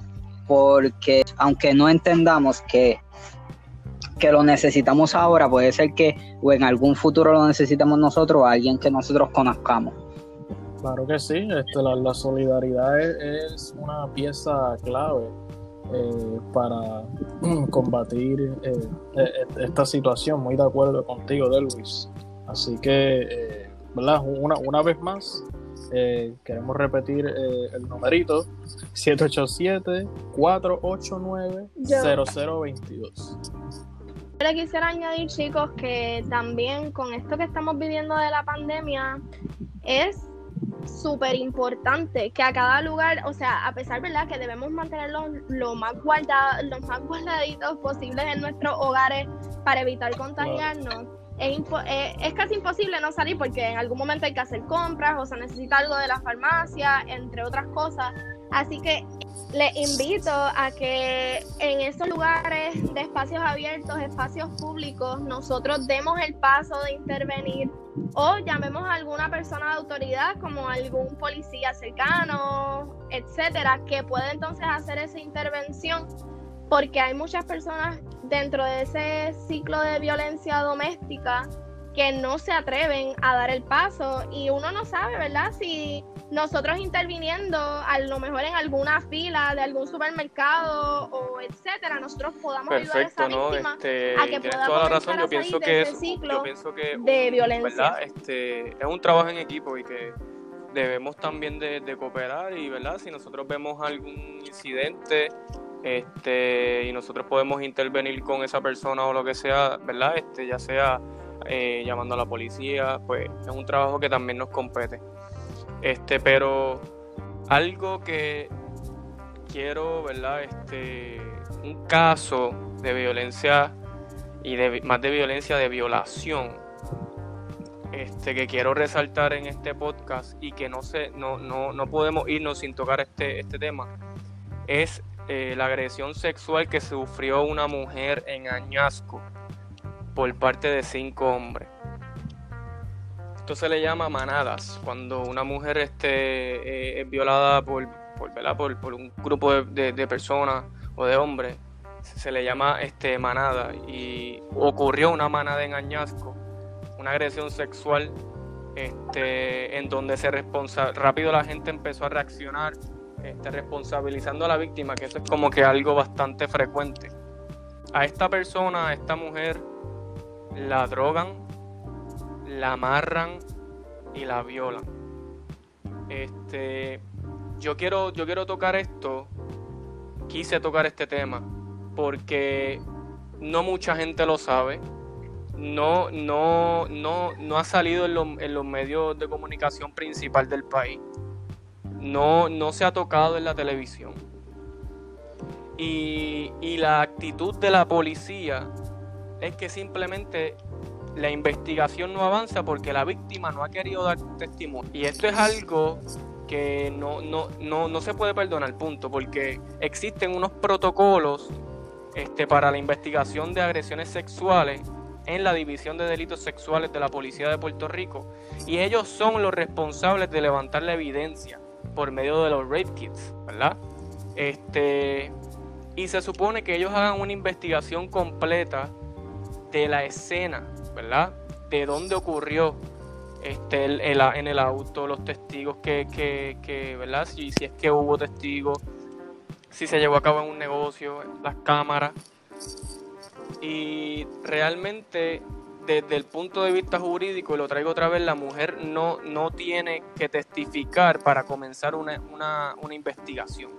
porque aunque no entendamos que que lo necesitamos ahora, puede ser que o en algún futuro lo necesitemos nosotros o alguien que nosotros conozcamos. Claro que sí, este, la, solidaridad es, una pieza clave eh, para *clears throat* combatir eh, eh, esta situación. Muy de acuerdo contigo, Delvis. Así que, ¿verdad? Una, una vez más, queremos repetir el numerito 787-489-0022. le quisiera añadir, chicos, que también con esto que estamos viviendo de la pandemia, es súper importante que a cada lugar, o sea, a pesar, ¿verdad?, que debemos mantenerlos lo más guardados, los más guardaditos posibles en nuestros hogares para evitar contagiarnos. Es, eh, es, casi imposible no salir porque en algún momento hay que hacer compras o se necesita algo de la farmacia, entre otras cosas. Así que les invito a que en esos lugares de espacios abiertos, espacios públicos, nosotros demos el paso de intervenir o llamemos a alguna persona de autoridad como algún policía cercano, etcétera, que pueda entonces hacer esa intervención porque hay muchas personas dentro de ese ciclo de violencia doméstica que no se atreven a dar el paso y uno no sabe, ¿verdad? Si nosotros interviniendo a lo mejor en alguna fila de algún supermercado o etcétera, nosotros podamos ayudar a esa víctima este, a que pueda toda la razón. Yo pienso que es, yo pienso que de violencia. Este, es un trabajo en equipo y que debemos también de, de cooperar y verdad si nosotros vemos algún incidente este y nosotros podemos intervenir con esa persona o lo que sea, ¿verdad? Este, ya sea eh, llamando a la policía, pues es un trabajo que también nos compete. Este, pero algo que quiero, ¿verdad? Este, un caso de violencia y de, más de violencia de violación este, que quiero resaltar en este podcast y que no, sé, no, no, no podemos irnos sin tocar este, este tema es eh, la agresión sexual que sufrió una mujer en Añasco por parte de cinco hombres. Esto se le llama manadas, cuando una mujer este, eh, es violada por, por, por, un grupo de, personas o de hombres, se le llama este, manada. Y ocurrió una manada en Añasco, una agresión sexual este, en donde se responsa rápido la gente empezó a reaccionar este, responsabilizando a la víctima, que eso es como que algo bastante frecuente. A esta persona, a esta mujer, la drogan, la amarran y la violan. Este, yo quiero, yo quiero tocar esto, quise tocar este tema, porque no mucha gente lo sabe. No, no, no, no ha salido en, en los medios de comunicación principal del país no, no se ha tocado en la televisión. Y, la actitud de la policía es que simplemente la investigación no avanza porque la víctima no ha querido dar testimonio. Y esto es algo que no, no, no, no se puede perdonar, punto, porque existen unos protocolos este, para la investigación de agresiones sexuales en la División de Delitos Sexuales de la Policía de Puerto Rico y ellos son los responsables de levantar la evidencia por medio de los rape kits, ¿verdad? Este, y se supone que ellos hagan una investigación completa de la escena, ¿verdad? De dónde ocurrió este, en el auto, los testigos que, que, ¿verdad? Si, si es que hubo testigos, si se llevó a cabo en un negocio, las cámaras. Y realmente desde el punto de vista jurídico, y lo traigo otra vez, la mujer no, no tiene que testificar para comenzar una, investigación.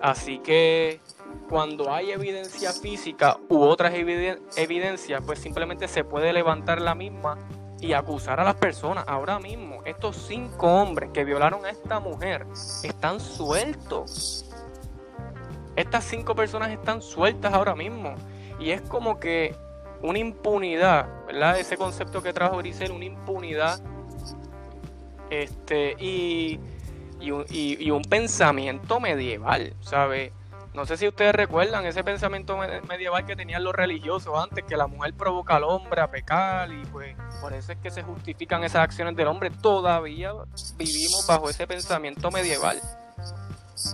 Así que cuando hay evidencia física u otras evidencias, pues simplemente se puede levantar la misma y acusar a las personas. Ahora mismo, estos cinco hombres que violaron a esta mujer están sueltos. Estas cinco personas están sueltas ahora mismo. Y es como que una impunidad, ¿verdad? Ese concepto que trajo Grisel, una impunidad este, y, y, un, y, un pensamiento medieval, ¿sabe? No sé si ustedes recuerdan ese pensamiento medieval que tenían los religiosos antes, que la mujer provoca al hombre a pecar y pues por eso es que se justifican esas acciones del hombre. Todavía vivimos bajo ese pensamiento medieval.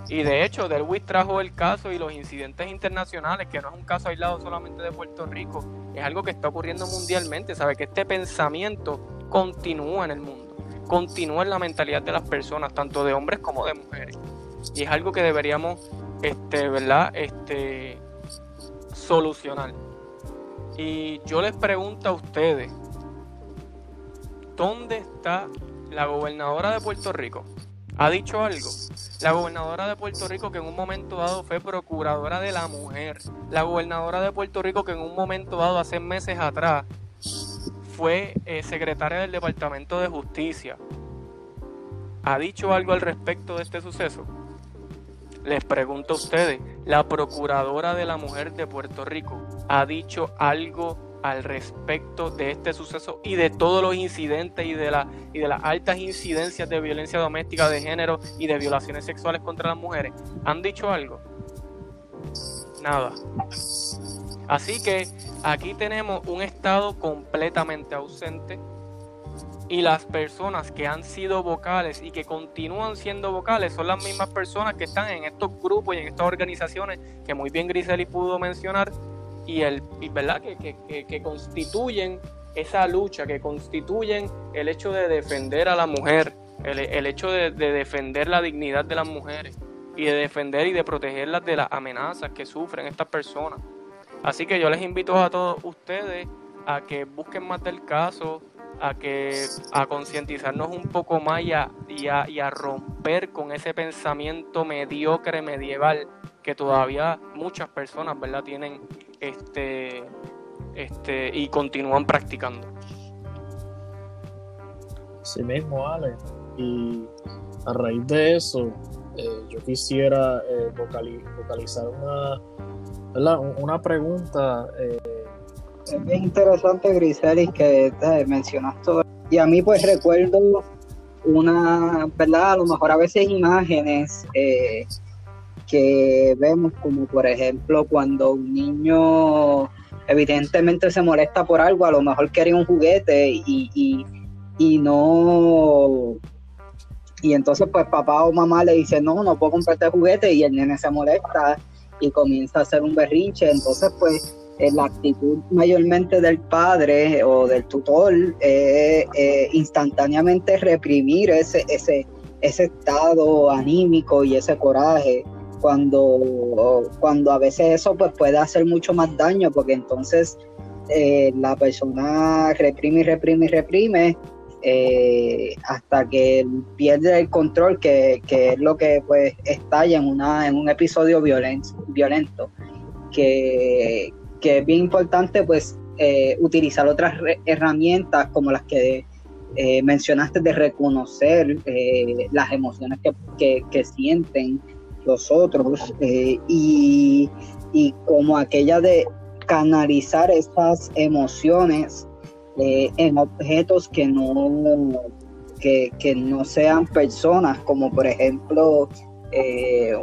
Y de hecho, Derwis trajo el caso y los incidentes internacionales, que no es un caso aislado solamente de Puerto Rico, es algo que está ocurriendo mundialmente. Sabe que este pensamiento continúa en el mundo, continúa en la mentalidad de las personas, tanto de hombres como de mujeres. Y es algo que deberíamos, este, ¿verdad? Este, solucionar. Y yo les pregunto a ustedes, ¿dónde está la gobernadora de Puerto Rico? ¿Ha dicho algo? la gobernadora de Puerto Rico que en un momento dado fue procuradora de la mujer, la gobernadora de Puerto Rico que en un momento dado hace meses atrás fue eh, secretaria del Departamento de Justicia. ¿Ha dicho algo al respecto de este suceso? Les pregunto a ustedes, ¿la Procuradora de la Mujer de Puerto Rico ha dicho algo al respecto de este suceso y de todos los incidentes y de, la, y de las altas incidencias de violencia doméstica de género y de violaciones sexuales contra las mujeres? ¿Han dicho algo? Nada. Así que aquí tenemos un Estado completamente ausente y las personas que han sido vocales y que continúan siendo vocales son las mismas personas que están en estos grupos y en estas organizaciones que muy bien Griseli pudo mencionar y el verdad que, constituyen esa lucha, que constituyen el hecho de defender a la mujer, el, hecho de, de, defender la dignidad de las mujeres y de defender y de protegerlas de las amenazas que sufren estas personas. Así que yo les invito a todos ustedes a que busquen más del caso, a que a concientizarnos un poco más y a, y, a, romper con ese pensamiento mediocre medieval que todavía muchas personas verdad tienen este este y continúan practicando. Sí mismo Ale. Y a raíz de eso eh, yo quisiera eh, vocalizar una una pregunta eh, es bien interesante, Griselis, que te mencionas todo. Y a mí, pues recuerdo una, ¿verdad? A lo mejor a veces imágenes eh, que vemos, como por ejemplo, cuando un niño evidentemente se molesta por algo, a lo mejor quiere un juguete y, y, no. Y entonces, pues papá o mamá le dice, no, no puedo comprarte juguete, y el nene se molesta y comienza a hacer un berrinche. Entonces, pues la actitud mayormente del padre o del tutor es instantáneamente reprimir ese, ese, ese estado anímico y ese coraje cuando, cuando a veces eso pues puede hacer mucho más daño porque entonces eh, la persona reprime y reprime y reprime eh, hasta que pierde el control que, que, es lo que pues estalla en, una, en un episodio violento, violento que, que es bien importante pues eh, utilizar otras herramientas como las que eh, mencionaste de reconocer eh, las emociones que, sienten los otros y, como aquella de canalizar estas emociones en objetos que no que, que, no sean personas como por ejemplo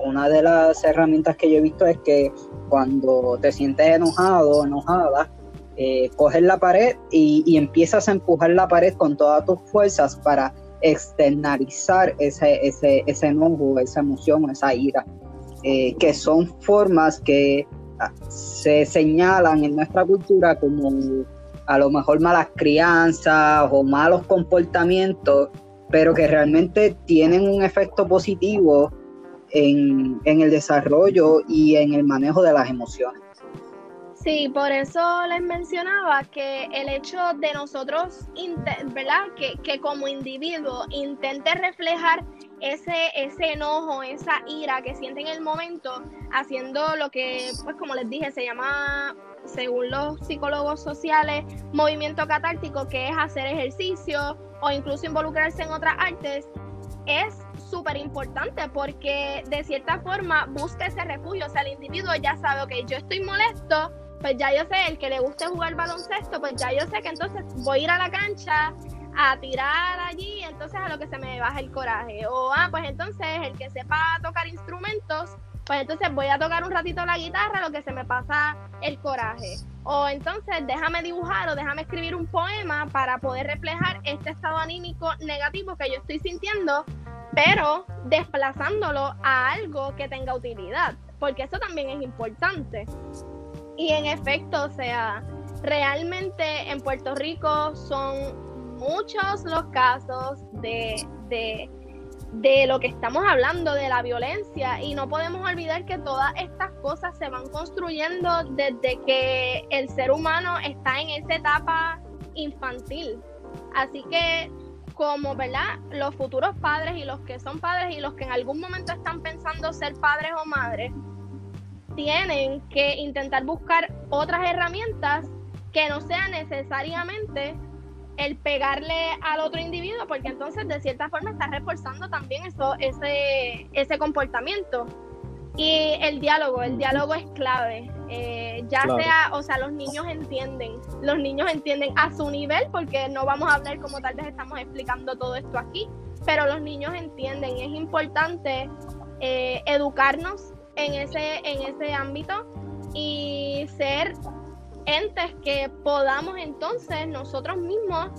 una de las herramientas que yo he visto es que cuando te sientes enojado, enojada, eh, coges la pared y, empiezas a empujar la pared con todas tus fuerzas para externalizar ese, ese, ese enojo, esa emoción, esa ira, eh, que son formas que ah, se señalan en nuestra cultura como a lo mejor malas crianzas o malos comportamientos, pero que realmente tienen un efecto positivo en, el desarrollo y en el manejo de las emociones. Sí, por eso les mencionaba que el hecho de nosotros, ¿verdad? Que, que como individuo intente reflejar ese, ese enojo, esa ira que siente en el momento, haciendo lo que, pues como les dije, se llama, según los psicólogos sociales, movimiento catártico, que es hacer ejercicio o incluso involucrarse en otras artes, es súper importante porque de cierta forma busca ese refugio. O sea, el individuo ya sabe, ok, yo estoy molesto, pues ya yo sé, el que le guste jugar baloncesto, pues ya yo sé que entonces voy a ir a la cancha a tirar allí, entonces a lo que se me baja el coraje. O, ah, pues entonces el que sepa tocar instrumentos, pues entonces voy a tocar un ratito la guitarra, lo que se me pasa el coraje. O entonces déjame dibujar o déjame escribir un poema para poder reflejar este estado anímico negativo que yo estoy sintiendo pero desplazándolo a algo que tenga utilidad, porque eso también es importante. Y en efecto, o sea, realmente en Puerto Rico son muchos los casos de, de, de lo que estamos hablando, de la violencia, y no podemos olvidar que todas estas cosas se van construyendo desde que el ser humano está en esa etapa infantil. Así que como, ¿verdad? Los futuros padres y los que son padres y los que en algún momento están pensando ser padres o madres, tienen que intentar buscar otras herramientas que no sean necesariamente el pegarle al otro individuo, porque entonces de cierta forma está reforzando también eso, ese, ese comportamiento. Y el diálogo, el diálogo es clave. Eh, ya sea, o sea, los niños entienden, los niños entienden a su nivel, porque no vamos a hablar como tal vez estamos explicando todo esto aquí, pero los niños entienden. Es importante eh, educarnos en ese, en ese ámbito y ser entes que podamos entonces nosotros mismos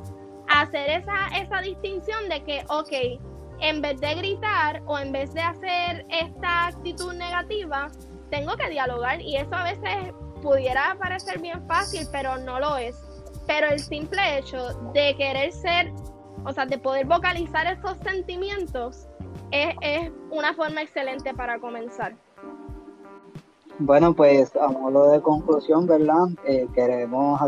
hacer esa, esa distinción de que, ok, en vez de gritar o en vez de hacer esta actitud negativa, tengo que dialogar y eso a veces pudiera parecer bien fácil, pero no lo es. Pero el simple hecho de querer ser, o sea, de poder vocalizar esos sentimientos es, es una forma excelente para comenzar. Bueno, pues a modo de conclusión, ¿verdad? Eh, queremos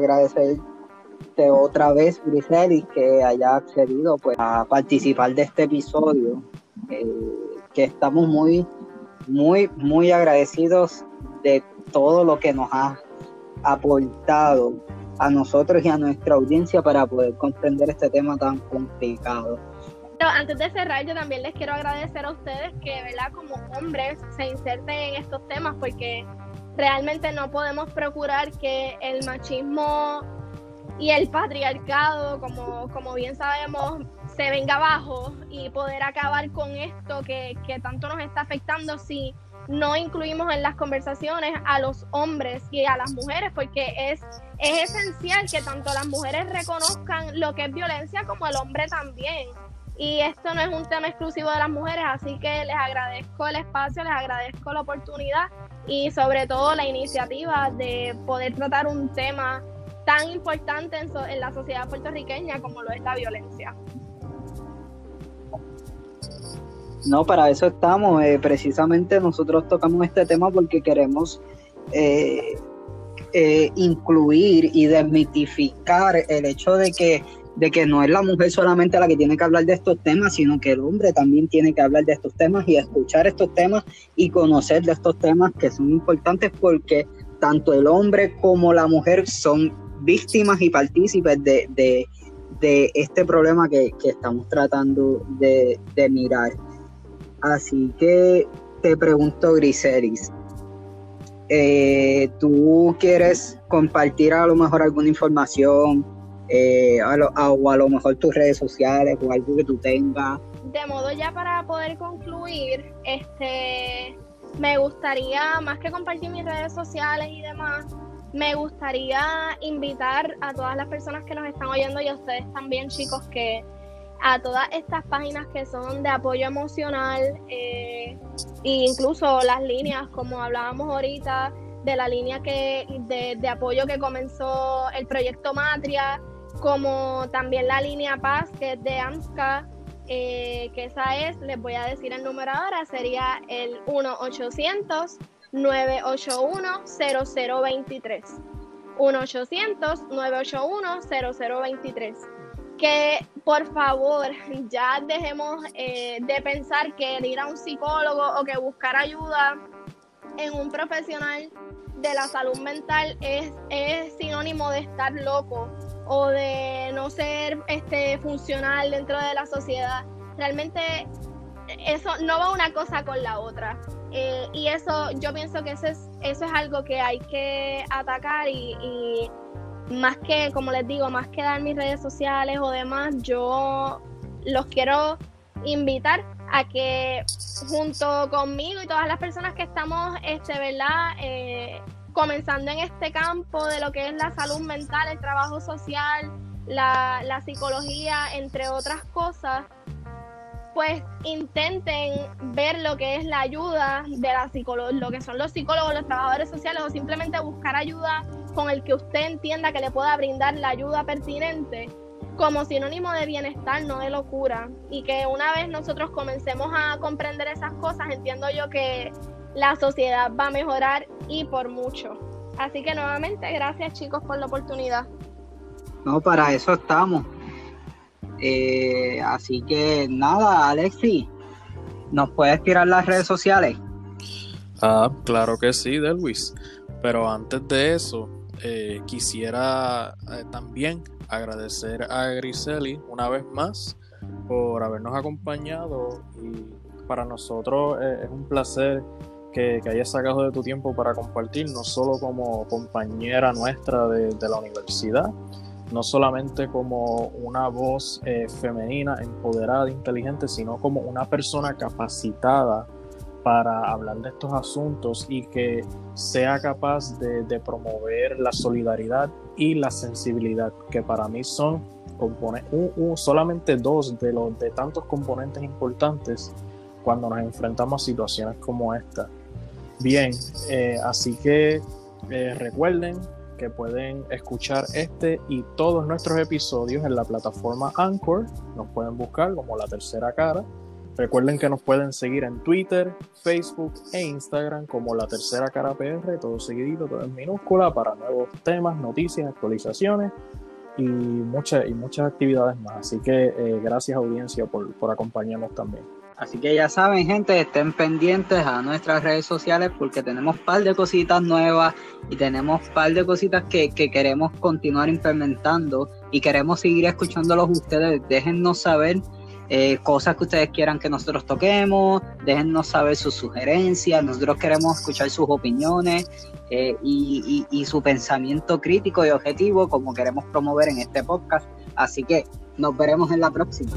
agradecerte otra vez, Griselis, que haya accedido pues, a participar de este episodio, eh, que estamos muy, muy, muy agradecidos de todo lo que nos ha aportado a nosotros y a nuestra audiencia para poder comprender este tema tan complicado. antes de cerrar, yo también les quiero agradecer a ustedes que, ¿verdad? Como hombres se inserten en estos temas porque realmente no podemos procurar que el machismo y el patriarcado, como, como bien sabemos, se venga abajo y poder acabar con esto que, que tanto nos está afectando si no incluimos en las conversaciones a los hombres y a las mujeres, porque es, es esencial que tanto las mujeres reconozcan lo que es violencia como el hombre también. Y esto no es un tema exclusivo de las mujeres, así que les agradezco el espacio, les agradezco la oportunidad y sobre todo la iniciativa de poder tratar un tema tan importante en, la sociedad puertorriqueña como lo es la violencia. No, para eso estamos. Eh, precisamente nosotros tocamos este tema porque queremos eh, eh, incluir y desmitificar el hecho de que de que no es la mujer solamente la que tiene que hablar de estos temas, sino que el hombre también tiene que hablar de estos temas y escuchar estos temas y conocer de estos temas que son importantes porque tanto el hombre como la mujer son víctimas y partícipes de, este problema que, estamos tratando de, mirar. Así que te pregunto, Griseris, eh, ¿tú quieres compartir a lo mejor alguna información? eh, a lo, o a lo mejor tus redes sociales o algo que tú tengas. De modo ya para poder concluir, este, me gustaría, más que compartir mis redes sociales y demás, me gustaría invitar a todas las personas que nos están oyendo y a ustedes también, chicos, que a todas estas páginas que son de apoyo emocional eh, e incluso las líneas, como hablábamos ahorita, de la línea que de, de apoyo que comenzó el proyecto Matria, como también la línea Paz, que es de AMSCA, eh, que esa es, les voy a decir el número ahora, sería el 1-800-981-0023. 1-800-981-0023. Que por favor *laughs* ya dejemos eh, de pensar que ir a un psicólogo o que buscar ayuda en un profesional de la salud mental es, es sinónimo de estar loco o de no ser este, funcional dentro de la sociedad. Realmente eso no va una cosa con la otra. Eh, y eso, yo pienso que eso es, eso es algo que hay que atacar y, más que, como les digo, más que dar mis redes sociales o demás, yo los quiero invitar a que junto conmigo y todas las personas que estamos, este, ¿verdad? Eh, comenzando en este campo de lo que es la salud mental, el trabajo social, la, psicología, entre otras cosas, pues intenten ver lo que es la ayuda de la psicología, lo que son los psicólogos, los trabajadores sociales o simplemente buscar ayuda con el que usted entienda que le pueda brindar la ayuda pertinente como sinónimo de bienestar, no de locura. Y que una vez nosotros comencemos a comprender esas cosas, entiendo yo que la sociedad va a mejorar y por mucho. Así que nuevamente, gracias chicos por la oportunidad. No, para eso estamos. Eh, así que nada, Alexi, ¿nos puedes tirar las redes sociales? Ah, claro que sí, Delwis. Pero antes de eso, eh, quisiera eh, también agradecer a Griseli una vez más por habernos acompañado y para nosotros es un placer que, hayas sacado de tu tiempo para compartir, no solo como compañera nuestra de, la universidad, no solamente como una voz eh, femenina, empoderada, inteligente, sino como una persona capacitada para hablar de estos asuntos y que sea capaz de, promover la solidaridad y la sensibilidad, que para mí son solamente dos de los de tantos componentes importantes cuando nos enfrentamos a situaciones como esta. Bien, eh, así que eh, recuerden que pueden escuchar este y todos nuestros episodios en la plataforma Anchor. Nos pueden buscar como la tercera cara. Recuerden que nos pueden seguir en Twitter, Facebook e Instagram como la tercera cara PR, todo seguidito, todo en minúscula, para nuevos temas, noticias, actualizaciones y, muchas y muchas actividades más. Así que eh, gracias audiencia por, por acompañarnos también. Así que ya saben, gente, estén pendientes a nuestras redes sociales porque tenemos un par de cositas nuevas y tenemos un par de cositas que, queremos continuar implementando y queremos seguir escuchándolos ustedes. Déjennos saber eh, cosas que ustedes quieran que nosotros toquemos, déjennos saber sus sugerencias, nosotros queremos escuchar sus opiniones eh, y, y su pensamiento crítico y objetivo como queremos promover en este podcast. Así que nos veremos en la próxima.